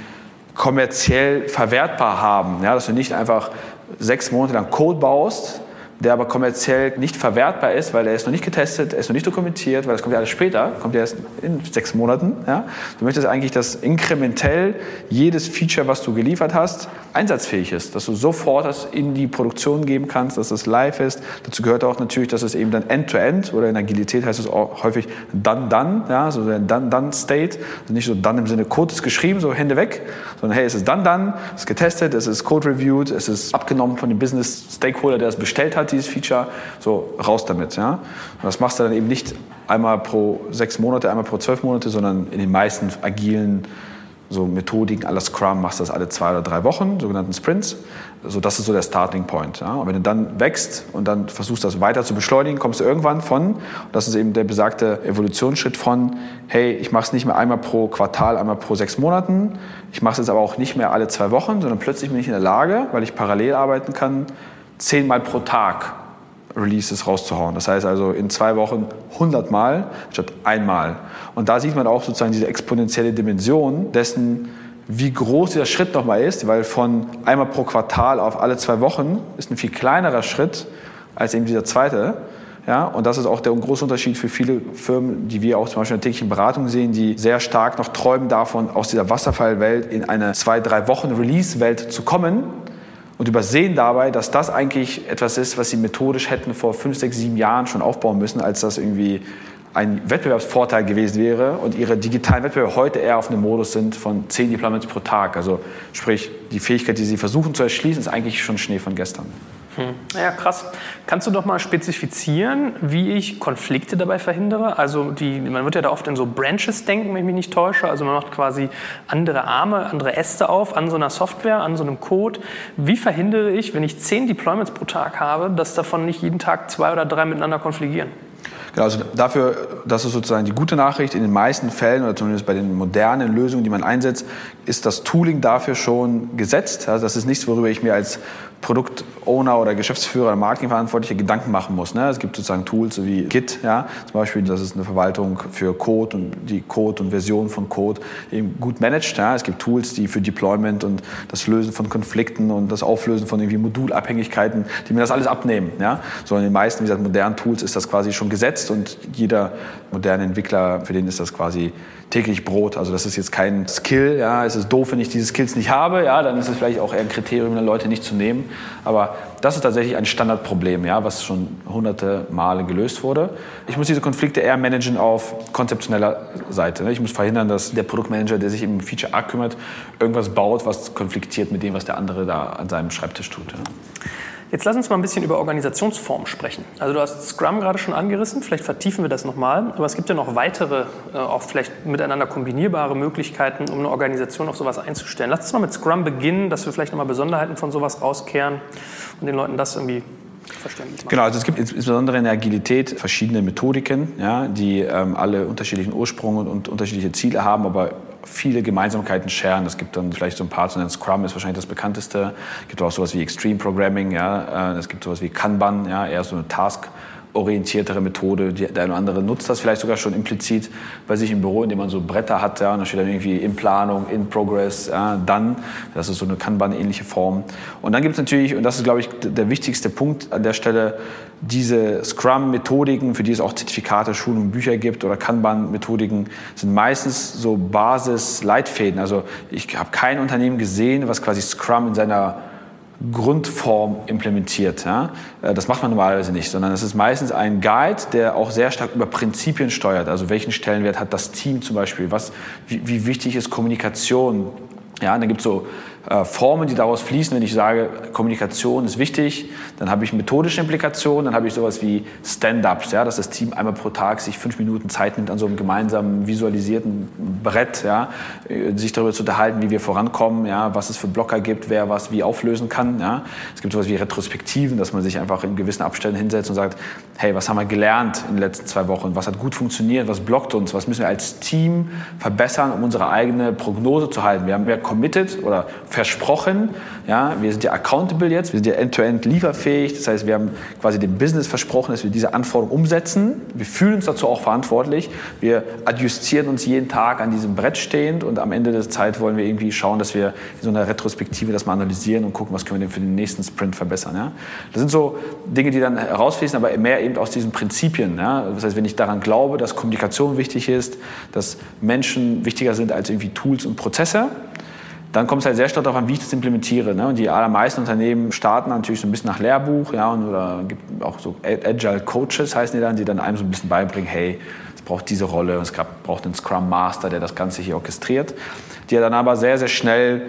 kommerziell verwertbar haben. Ja? Dass du nicht einfach sechs Monate lang Code baust, der aber kommerziell nicht verwertbar ist, weil er ist noch nicht getestet, er ist noch nicht dokumentiert, weil das kommt ja alles später, kommt ja erst in sechs Monaten. Ja? Du möchtest eigentlich, dass inkrementell jedes Feature, was du geliefert hast, einsatzfähig ist, dass du sofort das in die Produktion geben kannst, dass es live ist. Dazu gehört auch natürlich, dass es eben dann End-to-End -End, oder in Agilität heißt es auch häufig dann-dann, ja? so der dann-dann-State. Also nicht so dann im Sinne Code ist geschrieben, so Hände weg, sondern hey, es ist dann-dann, es ist getestet, es ist Code-reviewed, es ist abgenommen von dem Business-Stakeholder, der es bestellt hat, dieses Feature, so raus damit. Ja? Und das machst du dann eben nicht einmal pro sechs Monate, einmal pro zwölf Monate, sondern in den meisten agilen so Methodiken aller Scrum machst du das alle zwei oder drei Wochen, sogenannten Sprints. So, das ist so der Starting Point. Ja? Und wenn du dann wächst und dann versuchst, das weiter zu beschleunigen, kommst du irgendwann von, das ist eben der besagte Evolutionsschritt von, hey, ich mache es nicht mehr einmal pro Quartal, einmal pro sechs Monaten, ich mache es jetzt aber auch nicht mehr alle zwei Wochen, sondern plötzlich bin ich in der Lage, weil ich parallel arbeiten kann, zehnmal pro Tag Releases rauszuhauen. Das heißt also in zwei Wochen 100 Mal statt einmal. Und da sieht man auch sozusagen diese exponentielle Dimension dessen, wie groß dieser Schritt nochmal ist, weil von einmal pro Quartal auf alle zwei Wochen ist ein viel kleinerer Schritt als eben dieser zweite. Ja, und das ist auch der große Unterschied für viele Firmen, die wir auch zum Beispiel in der täglichen Beratung sehen, die sehr stark noch träumen davon, aus dieser Wasserfallwelt in eine zwei, drei Wochen Release-Welt zu kommen und übersehen dabei, dass das eigentlich etwas ist, was sie methodisch hätten vor fünf, sechs, sieben Jahren schon aufbauen müssen, als das irgendwie ein Wettbewerbsvorteil gewesen wäre und ihre digitalen Wettbewerber heute eher auf einem Modus sind von zehn Deployments pro Tag. Also sprich, die Fähigkeit, die sie versuchen zu erschließen, ist eigentlich schon Schnee von gestern. Hm. Ja, krass. Kannst du doch mal spezifizieren, wie ich Konflikte dabei verhindere? Also die, man wird ja da oft in so Branches denken, wenn ich mich nicht täusche. Also man macht quasi andere Arme, andere Äste auf an so einer Software, an so einem Code. Wie verhindere ich, wenn ich zehn Deployments pro Tag habe, dass davon nicht jeden Tag zwei oder drei miteinander konfligieren? Genau, also dafür, das ist sozusagen die gute Nachricht, in den meisten Fällen oder zumindest bei den modernen Lösungen, die man einsetzt, ist das Tooling dafür schon gesetzt. Also das ist nichts, worüber ich mir als Produktowner oder Geschäftsführer oder Marketingverantwortlicher Gedanken machen muss. Ne? Es gibt sozusagen Tools wie Git, ja? zum Beispiel, das ist eine Verwaltung für Code und die Code und Version von Code eben gut managt. Ja? Es gibt Tools, die für Deployment und das Lösen von Konflikten und das Auflösen von irgendwie Modulabhängigkeiten, die mir das alles abnehmen. Ja? So in den meisten, wie gesagt, modernen Tools ist das quasi schon gesetzt und jeder moderne Entwickler, für den ist das quasi täglich Brot. Also das ist jetzt kein Skill. Ja, es ist doof, wenn ich diese Skills nicht habe. Ja, dann ist es vielleicht auch eher ein Kriterium, Leute nicht zu nehmen. Aber das ist tatsächlich ein Standardproblem, ja, was schon hunderte Male gelöst wurde. Ich muss diese Konflikte eher managen auf konzeptioneller Seite. Ne? Ich muss verhindern, dass der Produktmanager, der sich im Feature A kümmert, irgendwas baut, was konfliktiert mit dem, was der andere da an seinem Schreibtisch tut. Ja? Jetzt lass uns mal ein bisschen über Organisationsform sprechen. Also du hast Scrum gerade schon angerissen, vielleicht vertiefen wir das nochmal, aber es gibt ja noch weitere, äh, auch vielleicht miteinander kombinierbare Möglichkeiten, um eine Organisation auf sowas einzustellen. Lass uns mal mit Scrum beginnen, dass wir vielleicht nochmal Besonderheiten von sowas rauskehren und den Leuten das irgendwie. Genau, also es gibt insbesondere in der Agilität verschiedene Methodiken, ja, die ähm, alle unterschiedlichen Ursprung und, und unterschiedliche Ziele haben, aber viele Gemeinsamkeiten scheren. Es gibt dann vielleicht so ein paar, so ein Scrum ist wahrscheinlich das bekannteste. Es gibt auch sowas wie Extreme Programming, ja. Äh, es gibt sowas wie Kanban, ja, eher so eine Task orientiertere Methode. Der eine oder andere nutzt das vielleicht sogar schon implizit bei sich im Büro, indem man so Bretter hat. Ja, und da steht dann irgendwie in Planung, in Progress, ja, dann. Das ist so eine Kanban-ähnliche Form. Und dann gibt es natürlich, und das ist, glaube ich, der wichtigste Punkt an der Stelle, diese Scrum-Methodiken, für die es auch Zertifikate, Schulungen, Bücher gibt oder Kanban-Methodiken, sind meistens so Basis-Leitfäden. Also ich habe kein Unternehmen gesehen, was quasi Scrum in seiner Grundform implementiert. Ja? Äh, das macht man normalerweise nicht, sondern es ist meistens ein Guide, der auch sehr stark über Prinzipien steuert. Also welchen Stellenwert hat das Team zum Beispiel? Was, wie, wie wichtig ist Kommunikation? Ja, dann gibt es so äh, Formen, die daraus fließen, wenn ich sage, Kommunikation ist wichtig, dann habe ich methodische Implikationen, dann habe ich sowas wie Stand-ups, ja, dass das Team einmal pro Tag sich fünf Minuten Zeit nimmt an so einem gemeinsamen visualisierten Brett, ja, äh, sich darüber zu unterhalten, wie wir vorankommen, ja, was es für Blocker gibt, wer was wie auflösen kann. Ja. Es gibt sowas wie Retrospektiven, dass man sich einfach in gewissen Abständen hinsetzt und sagt, hey, was haben wir gelernt in den letzten zwei Wochen, was hat gut funktioniert, was blockt uns, was müssen wir als Team verbessern, um unsere eigene Prognose zu halten. Wir haben ja committed oder versprochen. Ja, wir sind ja accountable jetzt, wir sind ja end-to-end lieferfähig. Das heißt, wir haben quasi dem Business versprochen, dass wir diese Anforderungen umsetzen. Wir fühlen uns dazu auch verantwortlich. Wir adjustieren uns jeden Tag an diesem Brett stehend und am Ende der Zeit wollen wir irgendwie schauen, dass wir in so einer Retrospektive das mal analysieren und gucken, was können wir denn für den nächsten Sprint verbessern. Ja? Das sind so Dinge, die dann herausfließen, aber mehr eben aus diesen Prinzipien. Ja? Das heißt, wenn ich daran glaube, dass Kommunikation wichtig ist, dass Menschen wichtiger sind als irgendwie Tools und Prozesse, dann kommt es halt sehr stark darauf an, wie ich das implementiere. Ne? Und die allermeisten Unternehmen starten natürlich so ein bisschen nach Lehrbuch, ja, und, oder gibt auch so Agile Coaches heißen die dann, die dann einem so ein bisschen beibringen, hey, es braucht diese Rolle, es braucht einen Scrum Master, der das Ganze hier orchestriert, die dann aber sehr, sehr schnell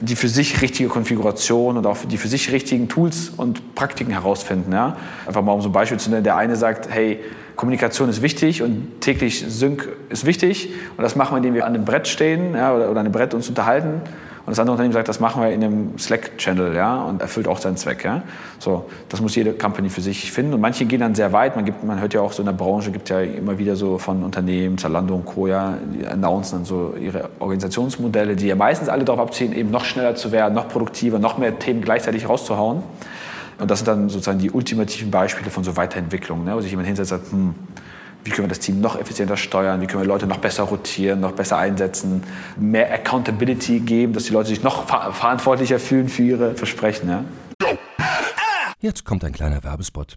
die für sich richtige Konfiguration und auch die für sich richtigen Tools und Praktiken herausfinden. Ja? Einfach mal um so ein Beispiel zu nennen, der eine sagt, hey, Kommunikation ist wichtig und täglich Sync ist wichtig. Und das machen wir, indem wir an einem Brett stehen ja, oder, oder an einem Brett uns unterhalten. Und das andere Unternehmen sagt, das machen wir in einem Slack-Channel ja, und erfüllt auch seinen Zweck. Ja. So, das muss jede Company für sich finden. Und manche gehen dann sehr weit. Man, gibt, man hört ja auch so in der Branche, gibt ja immer wieder so von Unternehmen, Zalando und Co. Ja, die announcen dann so ihre Organisationsmodelle, die ja meistens alle darauf abzielen, eben noch schneller zu werden, noch produktiver, noch mehr Themen gleichzeitig rauszuhauen. Und das sind dann sozusagen die ultimativen Beispiele von so Weiterentwicklung, ne, wo sich jemand hinsetzt und sagt, hm, wie können wir das Team noch effizienter steuern, wie können wir Leute noch besser rotieren, noch besser einsetzen, mehr Accountability geben, dass die Leute sich noch ver verantwortlicher fühlen für ihre Versprechen. Ja. Jetzt kommt ein kleiner Werbespot.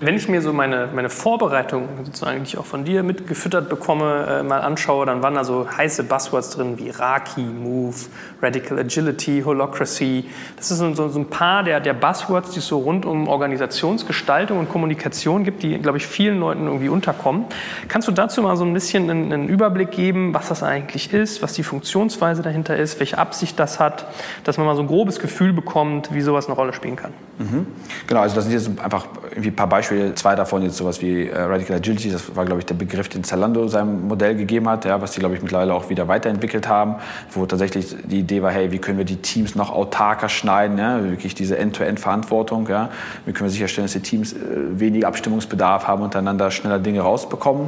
Wenn ich mir so meine, meine Vorbereitung, sozusagen, die ich auch von dir mitgefüttert bekomme, äh, mal anschaue, dann waren da so heiße Buzzwords drin wie Raki, Move, Radical Agility, Holocracy. Das ist so, so ein paar der, der Buzzwords, die es so rund um Organisationsgestaltung und Kommunikation gibt, die, glaube ich, vielen Leuten irgendwie unterkommen. Kannst du dazu mal so ein bisschen einen, einen Überblick geben, was das eigentlich ist, was die Funktionsweise dahinter ist, welche Absicht das hat, dass man mal so ein grobes Gefühl bekommt, wie sowas eine Rolle spielen kann? Mhm. Genau, also das sind jetzt einfach irgendwie ein paar Beispiele Beispiel, zwei davon jetzt sowas wie äh, Radical Agility, das war, glaube ich, der Begriff, den Zalando seinem Modell gegeben hat, ja, was die, glaube ich, mittlerweile auch wieder weiterentwickelt haben, wo tatsächlich die Idee war, hey, wie können wir die Teams noch autarker schneiden, ja, wirklich diese End-to-End-Verantwortung, ja, wie können wir sicherstellen, dass die Teams äh, weniger Abstimmungsbedarf haben, untereinander schneller Dinge rausbekommen.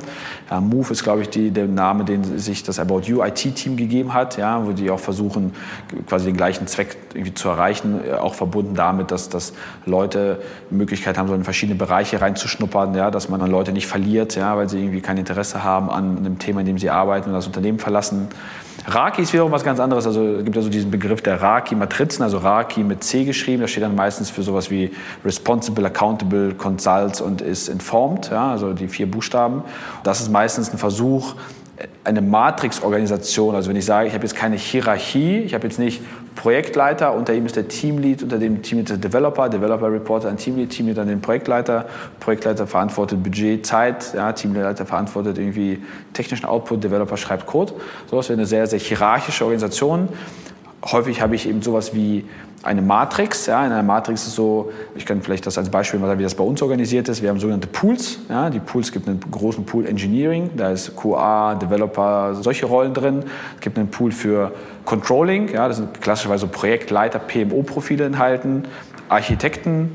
Ja, Move ist, glaube ich, die, der Name, den sich das About You IT-Team gegeben hat, ja, wo die auch versuchen, quasi den gleichen Zweck irgendwie zu erreichen, äh, auch verbunden damit, dass, dass Leute Möglichkeit haben, so in verschiedene Bereiche reinzuschnuppern, ja, dass man dann Leute nicht verliert, ja, weil sie irgendwie kein Interesse haben an einem Thema, in dem sie arbeiten und das Unternehmen verlassen. Raki ist wiederum was ganz anderes. Also es gibt ja so diesen Begriff der Raki-Matrizen, also Raki mit C geschrieben. Das steht dann meistens für sowas wie Responsible, Accountable, Consults und ist Informed, ja, also die vier Buchstaben. Das ist meistens ein Versuch, eine Matrix-Organisation. Also wenn ich sage, ich habe jetzt keine Hierarchie, ich habe jetzt nicht Projektleiter, unter ihm ist der Teamlead, unter dem Teamlead der Developer, Developer reportet an Teamlead, Teamlead an den Projektleiter, Projektleiter verantwortet Budget, Zeit, ja, Teamleiter verantwortet irgendwie technischen Output, Developer schreibt Code. So ist eine sehr, sehr hierarchische Organisation. Häufig habe ich eben sowas wie eine Matrix. Ja, in einer Matrix ist so, ich kann vielleicht das als Beispiel mal sagen, wie das bei uns organisiert ist. Wir haben sogenannte Pools. Ja, die Pools gibt einen großen Pool Engineering, da ist QA, Developer, solche Rollen drin. Es gibt einen Pool für Controlling, ja, das sind klassischerweise Projektleiter, PMO-Profile enthalten, Architekten,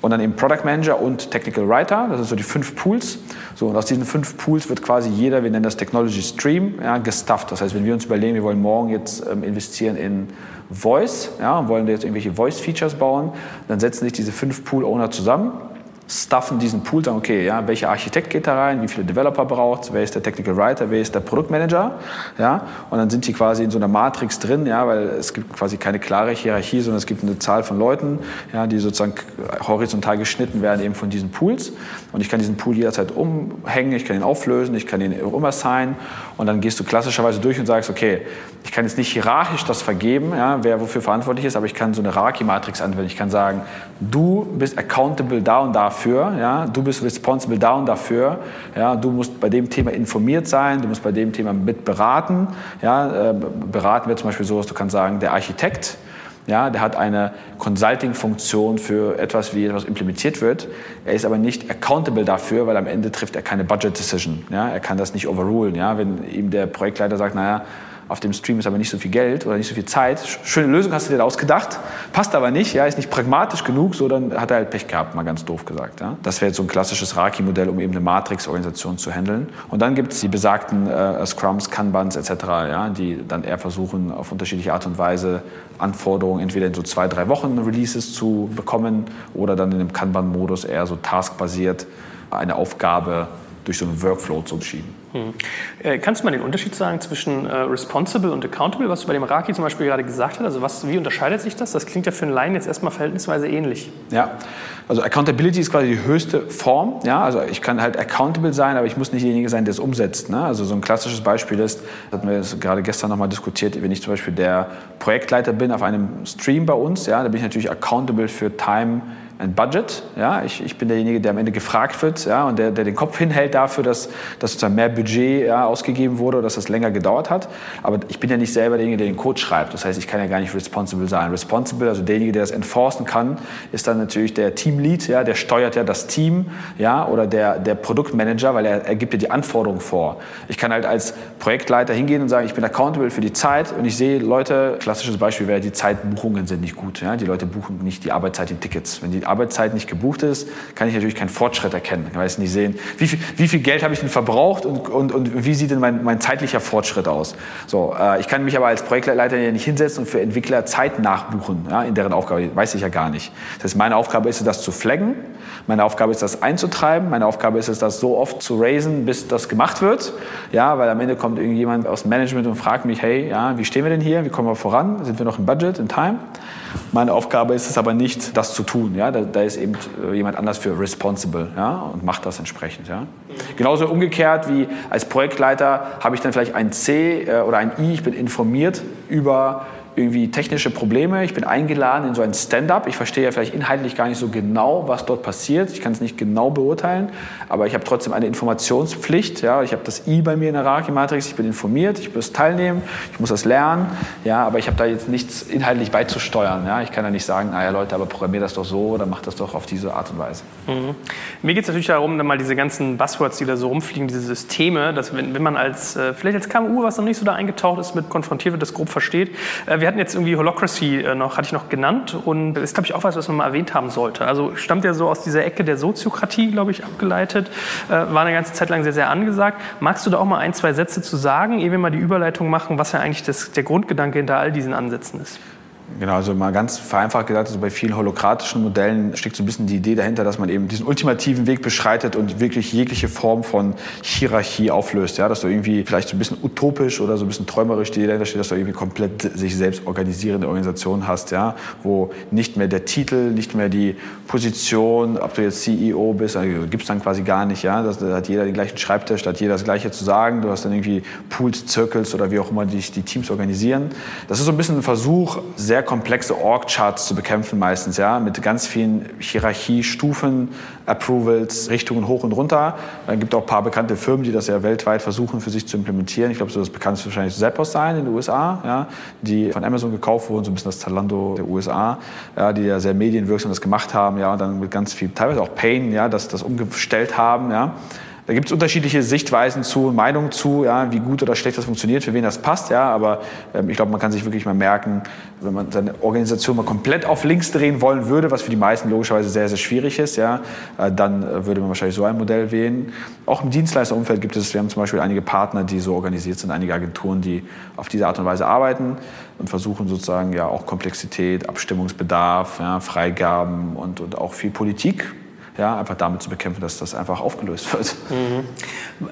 und dann eben Product Manager und Technical Writer. Das sind so die fünf Pools. So, und aus diesen fünf Pools wird quasi jeder, wir nennen das Technology Stream, ja, gestufft. Das heißt, wenn wir uns überlegen, wir wollen morgen jetzt ähm, investieren in Voice, ja, wollen jetzt irgendwelche Voice-Features bauen, dann setzen sich diese fünf Pool-Owner zusammen, stuffen diesen Pool, sagen, okay, ja, welcher Architekt geht da rein, wie viele Developer braucht wer ist der Technical Writer, wer ist der Produktmanager, ja, und dann sind die quasi in so einer Matrix drin, ja, weil es gibt quasi keine klare Hierarchie, sondern es gibt eine Zahl von Leuten, ja, die sozusagen horizontal geschnitten werden eben von diesen Pools. Und ich kann diesen Pool jederzeit umhängen, ich kann ihn auflösen, ich kann ihn umassignen. Und dann gehst du klassischerweise durch und sagst, okay, ich kann jetzt nicht hierarchisch das vergeben, ja, wer wofür verantwortlich ist, aber ich kann so eine Hierarchie-Matrix anwenden. Ich kann sagen, du bist accountable da und dafür, ja, du bist responsible und dafür, ja, du musst bei dem Thema informiert sein, du musst bei dem Thema mit beraten. Ja, äh, beraten wird zum Beispiel so, dass du kannst sagen, der Architekt, ja, der hat eine Consulting-Funktion für etwas, wie etwas implementiert wird. Er ist aber nicht accountable dafür, weil am Ende trifft er keine Budget-Decision. Ja, er kann das nicht overrulen. Ja, wenn ihm der Projektleiter sagt, naja, auf dem Stream ist aber nicht so viel Geld oder nicht so viel Zeit. Schöne Lösung hast du dir ausgedacht, passt aber nicht, ja, ist nicht pragmatisch genug, so dann hat er halt Pech gehabt, mal ganz doof gesagt. Ja. Das wäre jetzt so ein klassisches Raki-Modell, um eben eine Matrix-Organisation zu handeln. Und dann gibt es die besagten äh, Scrums, Kanbans etc., ja, die dann eher versuchen, auf unterschiedliche Art und Weise Anforderungen entweder in so zwei, drei Wochen Releases zu bekommen oder dann in einem Kanban-Modus eher so taskbasiert eine Aufgabe durch so einen Workflow zu schieben. Hm. Äh, kannst du mal den Unterschied sagen zwischen äh, responsible und accountable, was du bei dem Raki zum Beispiel gerade gesagt hast? Also was, wie unterscheidet sich das? Das klingt ja für einen Laien jetzt erstmal verhältnisweise ähnlich. Ja, also Accountability ist quasi die höchste Form. Ja, also ich kann halt accountable sein, aber ich muss nicht derjenige sein, der es umsetzt. Ne? Also so ein klassisches Beispiel ist, hatten wir gerade gestern nochmal diskutiert, wenn ich zum Beispiel der Projektleiter bin auf einem Stream bei uns, ja, da bin ich natürlich accountable für Time ein Budget. Ja? Ich, ich bin derjenige, der am Ende gefragt wird ja? und der, der den Kopf hinhält dafür, dass, dass sozusagen mehr Budget ja, ausgegeben wurde oder dass das länger gedauert hat. Aber ich bin ja nicht selber derjenige, der den Code schreibt. Das heißt, ich kann ja gar nicht responsible sein. Responsible, also derjenige, der das enforcen kann, ist dann natürlich der Teamlead, ja? der steuert ja das Team ja? oder der, der Produktmanager, weil er, er gibt ja die Anforderungen vor. Ich kann halt als Projektleiter hingehen und sagen, ich bin accountable für die Zeit und ich sehe Leute, klassisches Beispiel wäre, die Zeitbuchungen sind nicht gut. Ja? Die Leute buchen nicht die Arbeitszeit in Tickets. Wenn die Arbeitszeit nicht gebucht ist, kann ich natürlich keinen Fortschritt erkennen. Ich weiß nicht sehen, wie viel, wie viel Geld habe ich denn verbraucht und, und, und wie sieht denn mein, mein zeitlicher Fortschritt aus. So, äh, ich kann mich aber als Projektleiter ja nicht hinsetzen und für Entwickler Zeit nachbuchen, ja, in deren Aufgabe, weiß ich ja gar nicht. Das heißt, meine Aufgabe ist es, das zu flaggen, meine Aufgabe ist das einzutreiben, meine Aufgabe ist es, das so oft zu raisen, bis das gemacht wird, ja, weil am Ende kommt irgendjemand aus dem Management und fragt mich, hey, ja, wie stehen wir denn hier, wie kommen wir voran, sind wir noch im Budget, in Time? Meine Aufgabe ist es aber nicht, das zu tun. Ja? Da, da ist eben äh, jemand anders für responsible ja? und macht das entsprechend. Ja? Genauso umgekehrt wie als Projektleiter habe ich dann vielleicht ein C äh, oder ein I, ich bin informiert über irgendwie technische Probleme. Ich bin eingeladen in so ein Stand-up. Ich verstehe ja vielleicht inhaltlich gar nicht so genau, was dort passiert. Ich kann es nicht genau beurteilen, aber ich habe trotzdem eine Informationspflicht. Ja, ich habe das I bei mir in der Hierarchie-Matrix. Ich bin informiert, ich muss teilnehmen, ich muss das lernen. Ja, aber ich habe da jetzt nichts inhaltlich beizusteuern. Ja, ich kann ja nicht sagen, naja Leute, aber programmier das doch so oder mach das doch auf diese Art und Weise. Mhm. Mir geht es natürlich darum, dann mal diese ganzen Buzzwords, die da so rumfliegen, diese Systeme, dass wenn, wenn man als äh, vielleicht als KMU, was noch nicht so da eingetaucht ist, mit konfrontiert wird, das grob versteht. Äh, wir hatten jetzt irgendwie Holocracy äh, noch, hatte ich noch genannt und das ist, glaube ich, auch was, was man mal erwähnt haben sollte. Also stammt ja so aus dieser Ecke der Soziokratie, glaube ich, abgeleitet, äh, war eine ganze Zeit lang sehr, sehr angesagt. Magst du da auch mal ein, zwei Sätze zu sagen, ehe wir mal die Überleitung machen, was ja eigentlich das, der Grundgedanke hinter all diesen Ansätzen ist? Genau, also mal ganz vereinfacht gesagt, also bei vielen holokratischen Modellen steckt so ein bisschen die Idee dahinter, dass man eben diesen ultimativen Weg beschreitet und wirklich jegliche Form von Hierarchie auflöst. Ja, dass du irgendwie vielleicht so ein bisschen utopisch oder so ein bisschen träumerisch die Idee dahinter steht, dass du irgendwie komplett sich selbst organisierende Organisation hast, ja, wo nicht mehr der Titel, nicht mehr die Position, ob du jetzt CEO bist, also gibt es dann quasi gar nicht, ja. Da hat jeder den gleichen Schreibtisch, da hat jeder das Gleiche zu sagen. Du hast dann irgendwie Pools, Circles oder wie auch immer die, die Teams organisieren. Das ist so ein bisschen ein Versuch, sehr sehr komplexe Org-Charts zu bekämpfen meistens, ja, mit ganz vielen Hierarchiestufen, Approvals, Richtungen hoch und runter. Dann gibt es auch ein paar bekannte Firmen, die das ja weltweit versuchen für sich zu implementieren. Ich glaube, so das bekannteste wahrscheinlich Zappos sein in den USA, ja, die von Amazon gekauft wurden, so ein bisschen das Zalando der USA, ja, die ja sehr medienwirksam das gemacht haben, ja, und dann mit ganz viel, teilweise auch Pain, ja, das, das umgestellt haben, ja. Da gibt es unterschiedliche Sichtweisen zu, Meinungen zu, ja, wie gut oder schlecht das funktioniert, für wen das passt. Ja, aber ähm, ich glaube, man kann sich wirklich mal merken, wenn man seine Organisation mal komplett auf links drehen wollen würde, was für die meisten logischerweise sehr, sehr schwierig ist, ja, äh, dann äh, würde man wahrscheinlich so ein Modell wählen. Auch im Dienstleisterumfeld gibt es, wir haben zum Beispiel einige Partner, die so organisiert sind, einige Agenturen, die auf diese Art und Weise arbeiten und versuchen sozusagen ja auch Komplexität, Abstimmungsbedarf, ja, Freigaben und, und auch viel Politik ja, einfach damit zu bekämpfen, dass das einfach aufgelöst wird. Mhm.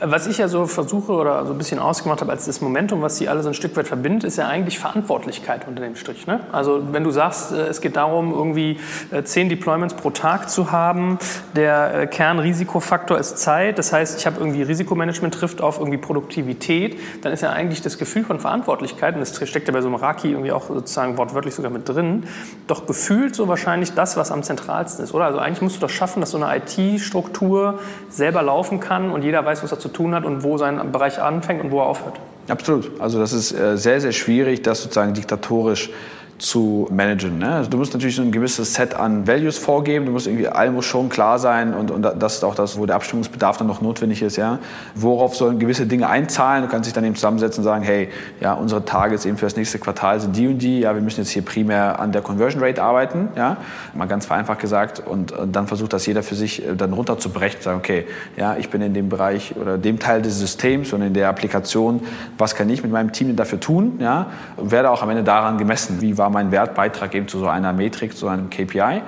Was ich ja so versuche oder so ein bisschen ausgemacht habe als das Momentum, was sie alle so ein Stück weit verbindet, ist ja eigentlich Verantwortlichkeit unter dem Strich. Ne? Also wenn du sagst, äh, es geht darum, irgendwie äh, zehn Deployments pro Tag zu haben, der äh, Kernrisikofaktor ist Zeit, das heißt, ich habe irgendwie Risikomanagement trifft auf irgendwie Produktivität, dann ist ja eigentlich das Gefühl von Verantwortlichkeit, und das steckt ja bei so einem Raki irgendwie auch sozusagen wortwörtlich sogar mit drin, doch gefühlt so wahrscheinlich das, was am zentralsten ist, oder? Also eigentlich musst du doch schaffen, dass so eine IT-Struktur selber laufen kann und jeder weiß, was er zu tun hat und wo sein Bereich anfängt und wo er aufhört. Absolut. Also das ist äh, sehr, sehr schwierig, das sozusagen diktatorisch zu managen. Ne? Also du musst natürlich so ein gewisses Set an Values vorgeben, du musst irgendwie, allem muss schon klar sein und, und das ist auch das, wo der Abstimmungsbedarf dann noch notwendig ist. Ja? Worauf sollen gewisse Dinge einzahlen? Du kannst dich dann eben zusammensetzen und sagen, hey, ja, unsere Targets eben für das nächste Quartal sind die und die, ja, wir müssen jetzt hier primär an der Conversion Rate arbeiten, ja? mal ganz vereinfacht gesagt und, und dann versucht das jeder für sich äh, dann runterzubrechen, sagen, okay, ja, ich bin in dem Bereich oder dem Teil des Systems und in der Applikation, was kann ich mit meinem Team dafür tun, ja? und werde auch am Ende daran gemessen, wie war da meinen Wertbeitrag eben zu so einer Metrik, zu einem KPI.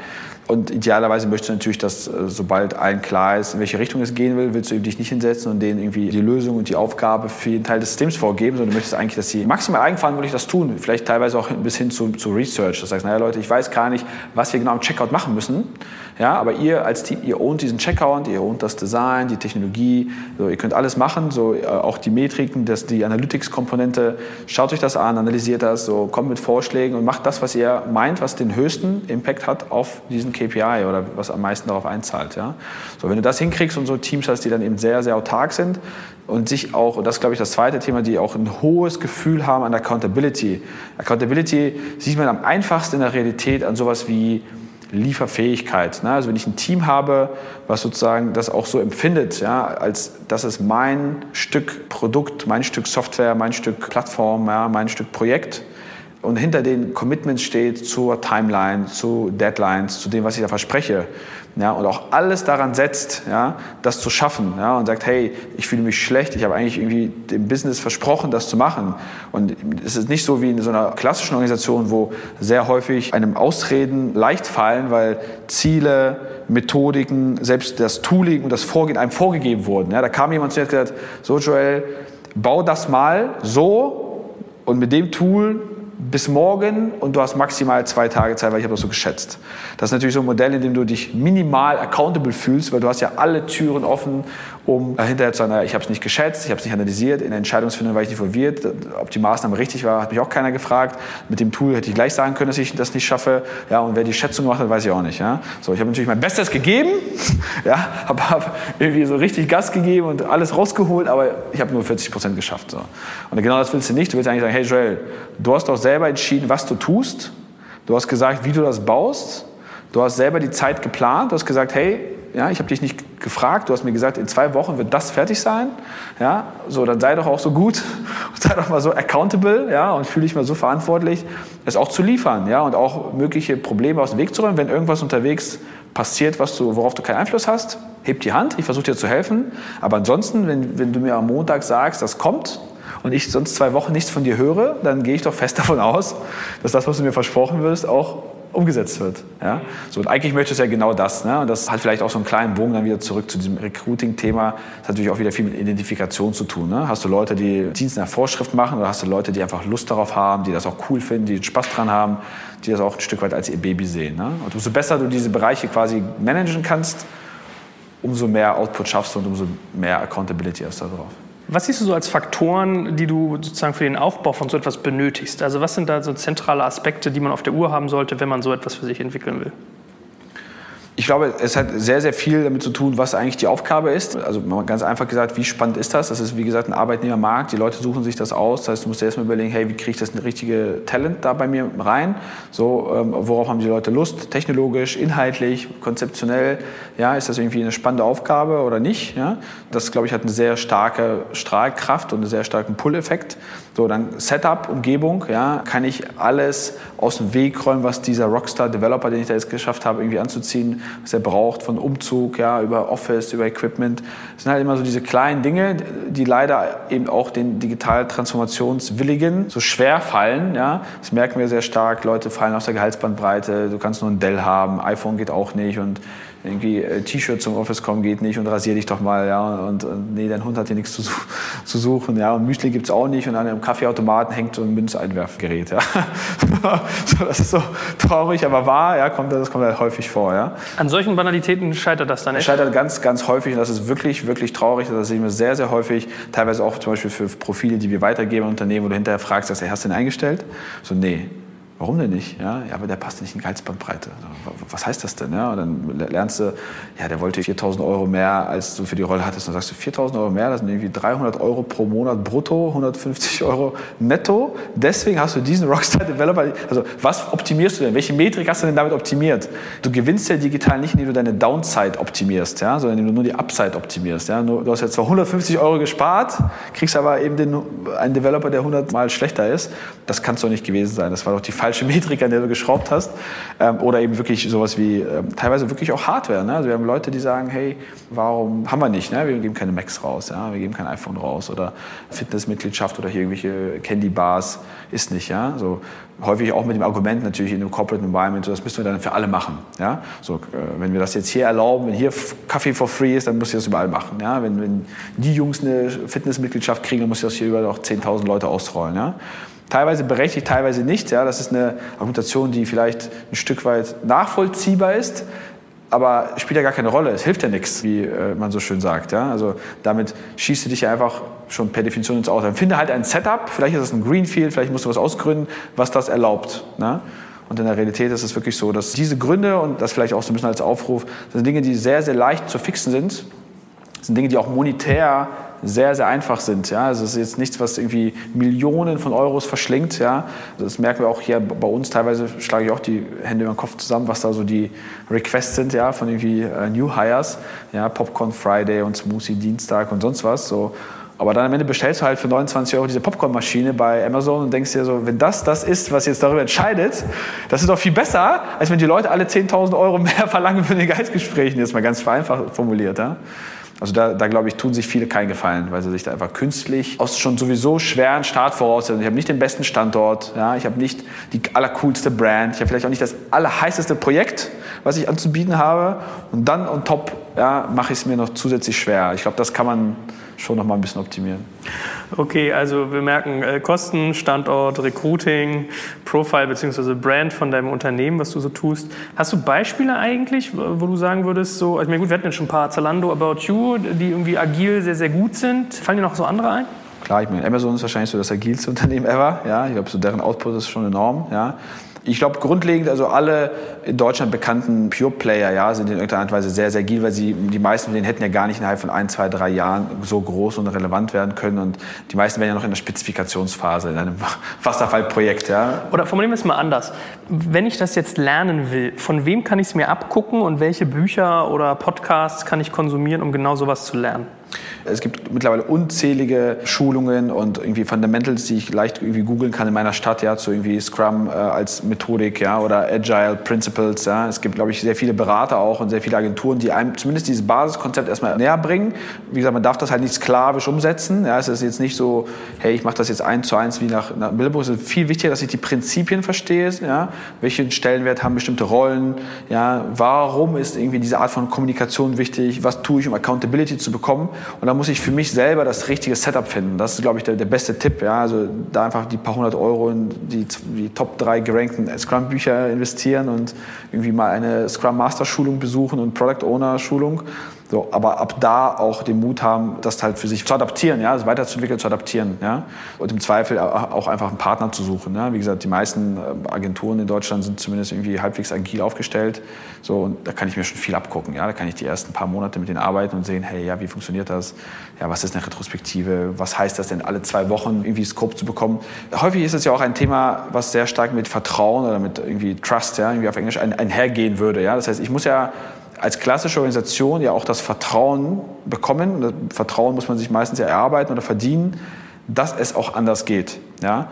Und idealerweise möchtest du natürlich, dass äh, sobald allen klar ist, in welche Richtung es gehen will, willst du dich nicht hinsetzen und denen irgendwie die Lösung und die Aufgabe für jeden Teil des Systems vorgeben, sondern du möchtest eigentlich, dass sie maximal eigenverantwortlich das tun. Vielleicht teilweise auch bis hin zu, zu Research. Das heißt, naja Leute, ich weiß gar nicht, was wir genau im Checkout machen müssen. Ja, aber ihr als Team, ihr ownt diesen Checkout, ihr ownt das Design, die Technologie, so, ihr könnt alles machen, so, äh, auch die Metriken, das, die Analytics-Komponente. Schaut euch das an, analysiert das, so, kommt mit Vorschlägen und macht das, was ihr meint, was den höchsten Impact hat auf diesen KPI oder was am meisten darauf einzahlt. Ja? So, wenn du das hinkriegst und so Teams hast, die dann eben sehr, sehr autark sind und sich auch, und das ist, glaube ich, das zweite Thema, die auch ein hohes Gefühl haben an Accountability. Accountability sieht man am einfachsten in der Realität an sowas wie Lieferfähigkeit. Ne? Also wenn ich ein Team habe, was sozusagen das auch so empfindet, ja, als das ist mein Stück Produkt, mein Stück Software, mein Stück Plattform, ja, mein Stück Projekt und hinter den Commitments steht zur Timeline, zu Deadlines, zu dem, was ich da verspreche, ja, und auch alles daran setzt, ja, das zu schaffen, ja, und sagt, hey, ich fühle mich schlecht, ich habe eigentlich irgendwie dem Business versprochen, das zu machen. Und es ist nicht so wie in so einer klassischen Organisation, wo sehr häufig einem Ausreden leicht fallen, weil Ziele, Methodiken, selbst das Tooling und das Vorgehen einem vorgegeben wurden. Ja, da kam jemand zu mir und hat gesagt, so Joel, bau das mal so und mit dem Tool bis morgen und du hast maximal zwei Tage Zeit, weil ich habe das so geschätzt. Das ist natürlich so ein Modell, in dem du dich minimal accountable fühlst, weil du hast ja alle Türen offen, um hinterher zu sagen, naja, ich habe es nicht geschätzt, ich habe es nicht analysiert, in der Entscheidungsfindung war ich nicht involviert, ob die Maßnahme richtig war, hat mich auch keiner gefragt. Mit dem Tool hätte ich gleich sagen können, dass ich das nicht schaffe. Ja, und wer die Schätzung gemacht hat, weiß ich auch nicht. Ja. So, ich habe natürlich mein Bestes gegeben, ja, habe hab irgendwie so richtig Gas gegeben und alles rausgeholt, aber ich habe nur 40 Prozent geschafft. So. Und genau das willst du nicht. Du willst eigentlich sagen, hey Joel, du hast doch selber entschieden, was du tust. Du hast gesagt, wie du das baust. Du hast selber die Zeit geplant. Du hast gesagt, hey, ja, ich habe dich nicht gefragt. Du hast mir gesagt, in zwei Wochen wird das fertig sein. Ja, so, dann sei doch auch so gut sei doch mal so accountable, ja, und fühle dich mal so verantwortlich, es auch zu liefern, ja, und auch mögliche Probleme aus dem Weg zu räumen, wenn irgendwas unterwegs passiert, was du, worauf du keinen Einfluss hast. Heb die Hand, ich versuche dir zu helfen. Aber ansonsten, wenn, wenn du mir am Montag sagst, das kommt, und ich sonst zwei Wochen nichts von dir höre, dann gehe ich doch fest davon aus, dass das, was du mir versprochen wirst, auch umgesetzt wird. Ja? So, und eigentlich möchtest du ja genau das. Ne? Und das hat vielleicht auch so einen kleinen Bogen dann wieder zurück zu diesem Recruiting-Thema. Das hat natürlich auch wieder viel mit Identifikation zu tun. Ne? Hast du Leute, die Dienst nach Vorschrift machen oder hast du Leute, die einfach Lust darauf haben, die das auch cool finden, die Spaß dran haben, die das auch ein Stück weit als ihr Baby sehen. Ne? Und umso besser du diese Bereiche quasi managen kannst, umso mehr Output schaffst du und umso mehr Accountability hast du da drauf. Was siehst du so als Faktoren, die du sozusagen für den Aufbau von so etwas benötigst? Also was sind da so zentrale Aspekte, die man auf der Uhr haben sollte, wenn man so etwas für sich entwickeln will? Ich glaube, es hat sehr, sehr viel damit zu tun, was eigentlich die Aufgabe ist. Also ganz einfach gesagt, wie spannend ist das? Das ist, wie gesagt, ein Arbeitnehmermarkt. Die Leute suchen sich das aus. Das heißt, du musst dir erstmal überlegen, hey, wie kriege ich das richtige Talent da bei mir rein? So, ähm, worauf haben die Leute Lust? Technologisch, inhaltlich, konzeptionell? Ja, ist das irgendwie eine spannende Aufgabe oder nicht? Ja? Das, glaube ich, hat eine sehr starke Strahlkraft und einen sehr starken Pull-Effekt. So, dann Setup, Umgebung, ja, kann ich alles aus dem Weg räumen, was dieser Rockstar-Developer, den ich da jetzt geschafft habe, irgendwie anzuziehen, was er braucht, von Umzug, ja, über Office, über Equipment. Das sind halt immer so diese kleinen Dinge, die leider eben auch den digital Transformationswilligen so schwer fallen, ja. Das merken wir sehr stark. Leute fallen aus der Gehaltsbandbreite. Du kannst nur ein Dell haben, iPhone geht auch nicht und irgendwie äh, T-Shirt zum Office kommen geht nicht und rasier dich doch mal, ja, und, und nee, dein Hund hat hier nichts zu, zu suchen, ja, und Müsli gibt's auch nicht und an einem Kaffeeautomaten hängt so ein Münzeinwerfgerät, ja. so, das ist so traurig, aber wahr, ja, kommt, das kommt halt häufig vor, ja. An solchen Banalitäten scheitert das dann echt? Scheitert ganz, ganz häufig und das ist wirklich, wirklich traurig, das sehen wir sehr, sehr häufig, teilweise auch zum Beispiel für Profile, die wir weitergeben an Unternehmen, wo du hinterher fragst, hast du den eingestellt? So, nee, Warum denn nicht? Ja, aber der passt nicht in Gehaltsbandbreite. Was heißt das denn? Ja, und dann lernst du, ja, der wollte 4.000 Euro mehr, als du für die Rolle hattest. Dann sagst du, 4.000 Euro mehr, das sind irgendwie 300 Euro pro Monat brutto, 150 Euro netto. Deswegen hast du diesen Rockstar-Developer. Also, was optimierst du denn? Welche Metrik hast du denn damit optimiert? Du gewinnst ja digital nicht, indem du deine Downside optimierst, ja, sondern indem du nur die Upside optimierst. Ja. Du hast jetzt zwar 150 Euro gespart, kriegst aber eben den, einen Developer, der 100 Mal schlechter ist. Das kann es doch nicht gewesen sein. Das war doch die falsche falsche Metrik, an der du geschraubt hast. Ähm, oder eben wirklich sowas wie ähm, teilweise wirklich auch Hardware. Ne? Also wir haben Leute, die sagen, hey, warum haben wir nicht? Ne? Wir geben keine Macs raus, ja? wir geben kein iPhone raus oder Fitnessmitgliedschaft oder hier irgendwelche Candy Bars ist nicht. Ja? So, häufig auch mit dem Argument natürlich in einem Corporate Environment, so, das müssen wir dann für alle machen. Ja? So, äh, wenn wir das jetzt hier erlauben, wenn hier Kaffee for free ist, dann muss ich das überall machen. Ja? Wenn, wenn die Jungs eine Fitnessmitgliedschaft kriegen, dann muss ich das hier überall auch 10.000 Leute ausrollen. Ja? Teilweise berechtigt, teilweise nicht. Ja, das ist eine Argumentation, die vielleicht ein Stück weit nachvollziehbar ist, aber spielt ja gar keine Rolle. Es hilft ja nichts, wie äh, man so schön sagt. Ja? Also damit schießt du dich ja einfach schon per Definition ins Aus. Dann finde halt ein Setup, vielleicht ist es ein Greenfield, vielleicht musst du was ausgründen, was das erlaubt. Ne? Und in der Realität ist es wirklich so, dass diese Gründe und das vielleicht auch so ein bisschen als Aufruf, sind Dinge, die sehr, sehr leicht zu fixen sind. Das sind Dinge, die auch monetär sehr, sehr einfach sind. Ja? Also es ist jetzt nichts, was irgendwie Millionen von Euros verschlingt. Ja? Das merken wir auch hier bei uns. Teilweise schlage ich auch die Hände über den Kopf zusammen, was da so die Requests sind ja? von irgendwie äh, New Hires. Ja? Popcorn Friday und Smoothie Dienstag und sonst was. So. Aber dann am Ende bestellst du halt für 29 Euro diese Popcornmaschine bei Amazon und denkst dir so, wenn das das ist, was jetzt darüber entscheidet, das ist doch viel besser, als wenn die Leute alle 10.000 Euro mehr verlangen für den Gehaltsgesprächen. Jetzt mal ganz vereinfacht formuliert. Ja? Also da, da glaube ich, tun sich viele keinen Gefallen, weil sie sich da einfach künstlich aus schon sowieso schweren Start voraussetzen. Ich habe nicht den besten Standort, ja, ich habe nicht die allercoolste Brand, ich habe vielleicht auch nicht das allerheißeste Projekt, was ich anzubieten habe. Und dann on top ja, mache ich es mir noch zusätzlich schwer. Ich glaube, das kann man schon noch mal ein bisschen optimieren. Okay, also wir merken äh, Kosten, Standort, Recruiting, Profile bzw. Brand von deinem Unternehmen, was du so tust. Hast du Beispiele eigentlich, wo du sagen würdest, so, also ich meine, gut, wir hatten ja schon ein paar Zalando, About You, die irgendwie agil sehr, sehr gut sind. Fallen dir noch so andere ein? Klar, ich meine, Amazon ist wahrscheinlich so das agilste Unternehmen ever. Ja, ich glaube, so deren Output ist schon enorm. Ja. Ich glaube grundlegend, also alle in Deutschland bekannten Pure Player ja, sind in irgendeiner Art und Weise sehr, sehr agil, weil sie, die meisten von denen hätten ja gar nicht innerhalb von ein, zwei, drei Jahren so groß und relevant werden können. Und die meisten wären ja noch in der Spezifikationsphase, in einem Wasserfallprojekt. Ja. Oder formulieren wir es mal anders. Wenn ich das jetzt lernen will, von wem kann ich es mir abgucken und welche Bücher oder Podcasts kann ich konsumieren, um genau sowas zu lernen? Es gibt mittlerweile unzählige Schulungen und irgendwie Fundamentals, die ich leicht irgendwie googeln kann in meiner Stadt, ja, zu irgendwie Scrum äh, als Methodik, ja, oder Agile Principles, ja. Es gibt, glaube ich, sehr viele Berater auch und sehr viele Agenturen, die einem zumindest dieses Basiskonzept erstmal näher bringen. Wie gesagt, man darf das halt nicht sklavisch umsetzen, ja. Es ist jetzt nicht so, hey, ich mache das jetzt eins zu eins wie nach, nach Bilderbuch. Es ist viel wichtiger, dass ich die Prinzipien verstehe, ja. Welchen Stellenwert haben bestimmte Rollen, ja. Warum ist irgendwie diese Art von Kommunikation wichtig? Was tue ich, um Accountability zu bekommen? Und da muss ich für mich selber das richtige Setup finden. Das ist, glaube ich, der, der beste Tipp. Ja? Also da einfach die paar hundert Euro in die, die Top 3 gerankten Scrum-Bücher investieren und irgendwie mal eine Scrum Master Schulung besuchen und Product Owner Schulung. So, aber ab da auch den Mut haben, das halt für sich zu adaptieren, ja, also weiterzuentwickeln, zu adaptieren, ja, und im Zweifel auch einfach einen Partner zu suchen. Ja. Wie gesagt, die meisten äh, Agenturen in Deutschland sind zumindest irgendwie halbwegs agil aufgestellt, so und da kann ich mir schon viel abgucken, ja, da kann ich die ersten paar Monate mit denen arbeiten und sehen, hey, ja, wie funktioniert das, ja, was ist eine Retrospektive, was heißt das denn, alle zwei Wochen irgendwie Scope zu bekommen. Häufig ist es ja auch ein Thema, was sehr stark mit Vertrauen oder mit irgendwie Trust, ja, irgendwie auf Englisch einhergehen würde, ja. Das heißt, ich muss ja als klassische Organisation ja auch das Vertrauen bekommen. Das Vertrauen muss man sich meistens ja erarbeiten oder verdienen, dass es auch anders geht. Ja?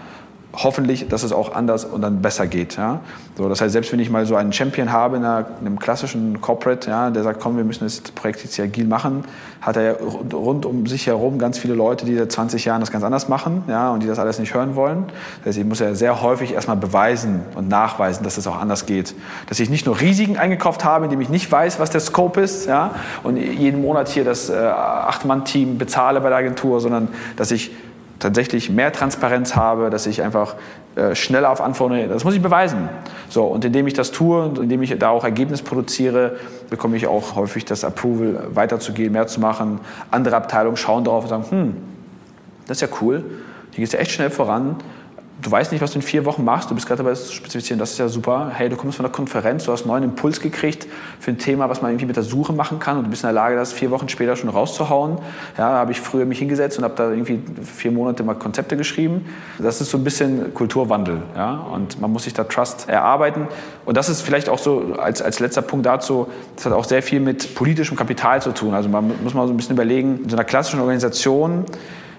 Hoffentlich, dass es auch anders und dann besser geht. Ja? So, das heißt, selbst wenn ich mal so einen Champion habe in, einer, in einem klassischen Corporate, ja, der sagt, komm, wir müssen das Projekt jetzt hier agil machen, hat er ja rund um sich herum ganz viele Leute, die seit 20 Jahren das ganz anders machen ja, und die das alles nicht hören wollen. Das heißt, ich muss ja sehr häufig erstmal beweisen und nachweisen, dass es auch anders geht. Dass ich nicht nur Risiken eingekauft habe, indem ich nicht weiß, was der Scope ist ja, und jeden Monat hier das äh, Acht-Mann-Team bezahle bei der Agentur, sondern dass ich tatsächlich mehr Transparenz habe, dass ich einfach äh, schneller auf Anforderungen, das muss ich beweisen. So, und indem ich das tue und indem ich da auch Ergebnis produziere, bekomme ich auch häufig das Approval, weiterzugehen, mehr zu machen. Andere Abteilungen schauen darauf und sagen, hm, das ist ja cool, hier geht es ja echt schnell voran du weißt nicht, was du in vier Wochen machst, du bist gerade dabei zu spezifizieren, das ist ja super. Hey, du kommst von der Konferenz, du hast einen neuen Impuls gekriegt für ein Thema, was man irgendwie mit der Suche machen kann und du bist in der Lage, das vier Wochen später schon rauszuhauen. Ja, da habe ich früher mich hingesetzt und habe da irgendwie vier Monate mal Konzepte geschrieben. Das ist so ein bisschen Kulturwandel, ja, und man muss sich da Trust erarbeiten. Und das ist vielleicht auch so als, als letzter Punkt dazu, das hat auch sehr viel mit politischem Kapital zu tun. Also man muss mal so ein bisschen überlegen, in so einer klassischen Organisation,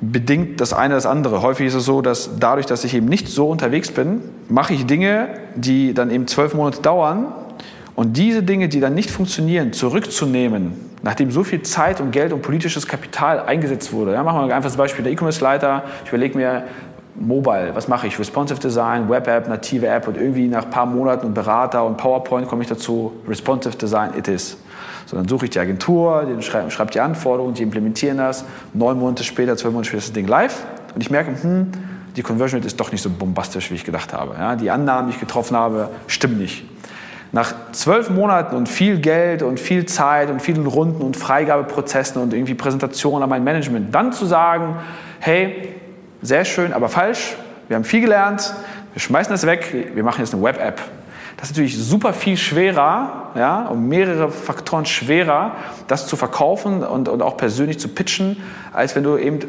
bedingt das eine das andere. Häufig ist es so, dass dadurch, dass ich eben nicht so unterwegs bin, mache ich Dinge, die dann eben zwölf Monate dauern. Und diese Dinge, die dann nicht funktionieren, zurückzunehmen, nachdem so viel Zeit und Geld und politisches Kapital eingesetzt wurde. Ja, machen wir ein einfaches Beispiel. Der E-Commerce-Leiter, ich überlege mir, Mobile, was mache ich? Responsive Design, Web-App, native App und irgendwie nach ein paar Monaten und Berater und PowerPoint komme ich dazu, Responsive Design, it is. So, dann suche ich die Agentur, schreibt, schreibt die Anforderungen, die implementieren das. Neun Monate später, zwölf Monate später ist das Ding live. Und ich merke, hm, die Conversion Rate ist doch nicht so bombastisch, wie ich gedacht habe. Ja, die Annahmen, die ich getroffen habe, stimmen nicht. Nach zwölf Monaten und viel Geld und viel Zeit und vielen Runden und Freigabeprozessen und irgendwie Präsentationen an mein Management, dann zu sagen, hey, sehr schön, aber falsch, wir haben viel gelernt, wir schmeißen das weg, wir machen jetzt eine Web-App. Das ist natürlich super viel schwerer, ja, um mehrere Faktoren schwerer, das zu verkaufen und, und auch persönlich zu pitchen, als wenn du eben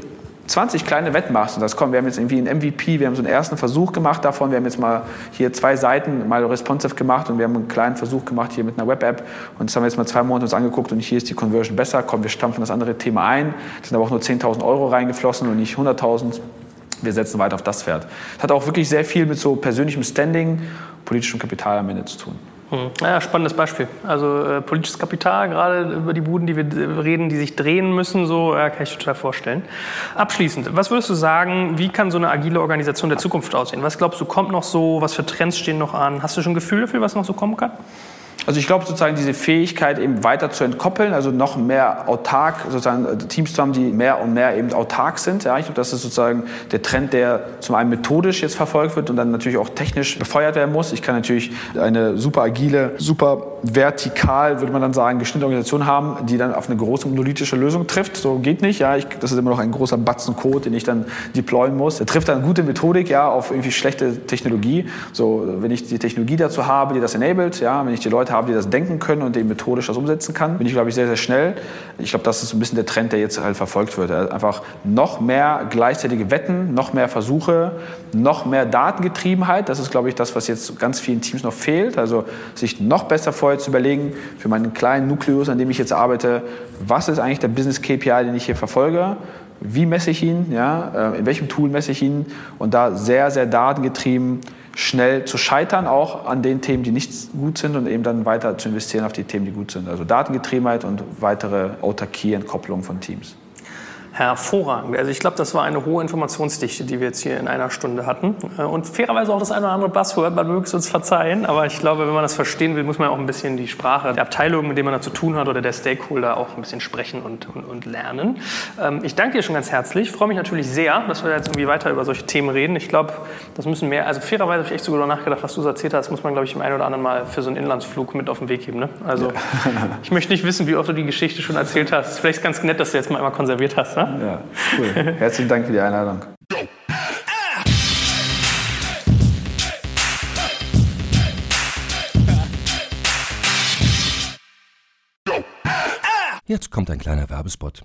20 kleine Wetten machst und das kommt, wir haben jetzt irgendwie ein MVP, wir haben so einen ersten Versuch gemacht davon, wir haben jetzt mal hier zwei Seiten mal responsive gemacht und wir haben einen kleinen Versuch gemacht hier mit einer Web-App und das haben wir jetzt mal zwei Monate uns angeguckt und hier ist die Conversion besser, komm, wir stampfen das andere Thema ein, es sind aber auch nur 10.000 Euro reingeflossen und nicht 100.000 wir setzen weiter auf das Pferd. Das hat auch wirklich sehr viel mit so persönlichem Standing, politischem Kapital am Ende zu tun. Hm. Ja, spannendes Beispiel. Also äh, politisches Kapital, gerade über die Buden, die wir reden, die sich drehen müssen, so ja, kann ich total vorstellen. Abschließend, was würdest du sagen, wie kann so eine agile Organisation der Zukunft aussehen? Was glaubst du, kommt noch so? Was für Trends stehen noch an? Hast du schon ein Gefühl dafür, was noch so kommen kann? Also ich glaube sozusagen diese Fähigkeit eben weiter zu entkoppeln, also noch mehr autark, sozusagen äh, Teams zu haben, die mehr und mehr eben autark sind. Ja, ich glaube, das ist sozusagen der Trend, der zum einen methodisch jetzt verfolgt wird und dann natürlich auch technisch befeuert werden muss. Ich kann natürlich eine super agile, super vertikal, würde man dann sagen, geschnittene Organisation haben, die dann auf eine große monolithische Lösung trifft. So geht nicht. Ja, ich, das ist immer noch ein großer Batzen Code, den ich dann deployen muss. Er trifft dann gute Methodik ja, auf irgendwie schlechte Technologie. So, wenn ich die Technologie dazu habe, die das enabled, ja, wenn ich die Leute habe, die das denken können und eben methodisch das umsetzen kann, bin ich, glaube ich, sehr, sehr schnell. Ich glaube, das ist so ein bisschen der Trend, der jetzt halt verfolgt wird. Einfach noch mehr gleichzeitige Wetten, noch mehr Versuche, noch mehr Datengetriebenheit. Das ist, glaube ich, das, was jetzt ganz vielen Teams noch fehlt. Also sich noch besser vorher zu überlegen, für meinen kleinen Nukleus, an dem ich jetzt arbeite, was ist eigentlich der Business KPI, den ich hier verfolge? Wie messe ich ihn? Ja? Äh, in welchem Tool messe ich ihn? Und da sehr, sehr datengetrieben schnell zu scheitern, auch an den Themen, die nicht gut sind und eben dann weiter zu investieren auf die Themen, die gut sind. Also Datengetriebenheit und weitere Autarkie, Entkopplung von Teams hervorragend. Also ich glaube, das war eine hohe Informationsdichte, die wir jetzt hier in einer Stunde hatten. Äh, und fairerweise auch das eine oder andere Buzzword, man möge es uns verzeihen. Aber ich glaube, wenn man das verstehen will, muss man auch ein bisschen die Sprache der Abteilung, mit der man da zu tun hat oder der Stakeholder auch ein bisschen sprechen und, und, und lernen. Ähm, ich danke dir schon ganz herzlich. Ich freue mich natürlich sehr, dass wir jetzt irgendwie weiter über solche Themen reden. Ich glaube, das müssen mehr, also fairerweise habe ich echt sogar nachgedacht, was du so erzählt hast, muss man, glaube ich, im einen oder anderen Mal für so einen Inlandsflug mit auf den Weg geben. Ne? Also ich möchte nicht wissen, wie oft du die Geschichte schon erzählt hast. Vielleicht ganz nett, dass du jetzt mal einmal konserviert hast. Ne? Ja, cool. Herzlichen Dank für die Einladung. Jetzt kommt ein kleiner Werbespot.